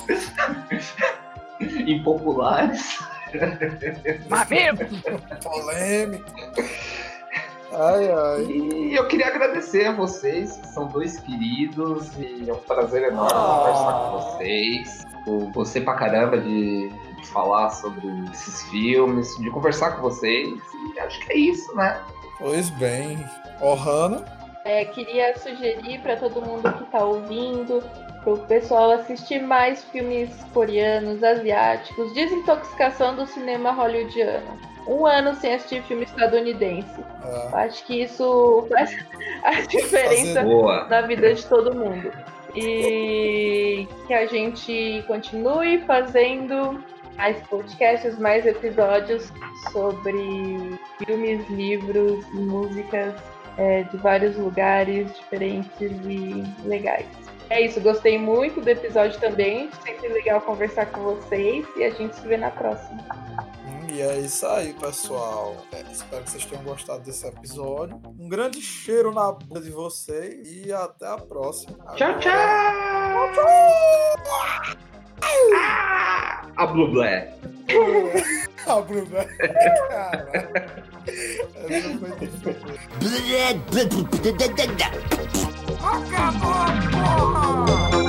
impopulares. Polêmico. Ai, ai. E eu queria agradecer a vocês, que são dois queridos, e é um prazer enorme oh. conversar com vocês. Eu gostei pra caramba de, de falar sobre esses filmes, de conversar com vocês, e acho que é isso, né? Pois bem. Ohana? É, queria sugerir para todo mundo que está ouvindo, para o pessoal assistir mais filmes coreanos, asiáticos, desintoxicação do cinema hollywoodiano. Um ano sem assistir filme estadunidense. É. Acho que isso faz a diferença na vida de todo mundo. E que a gente continue fazendo mais podcasts, mais episódios sobre filmes, livros, músicas é, de vários lugares diferentes e legais. É isso, gostei muito do episódio também. Sempre legal conversar com vocês e a gente se vê na próxima. Hum, e é isso aí, pessoal. É, espero que vocês tenham gostado desse episódio. Um grande cheiro na boca de vocês e até a próxima. Tchau, tchau! tchau. Ah, a Blublé. a Blublé. Cara. Essa foi difícil. Acabou, porra!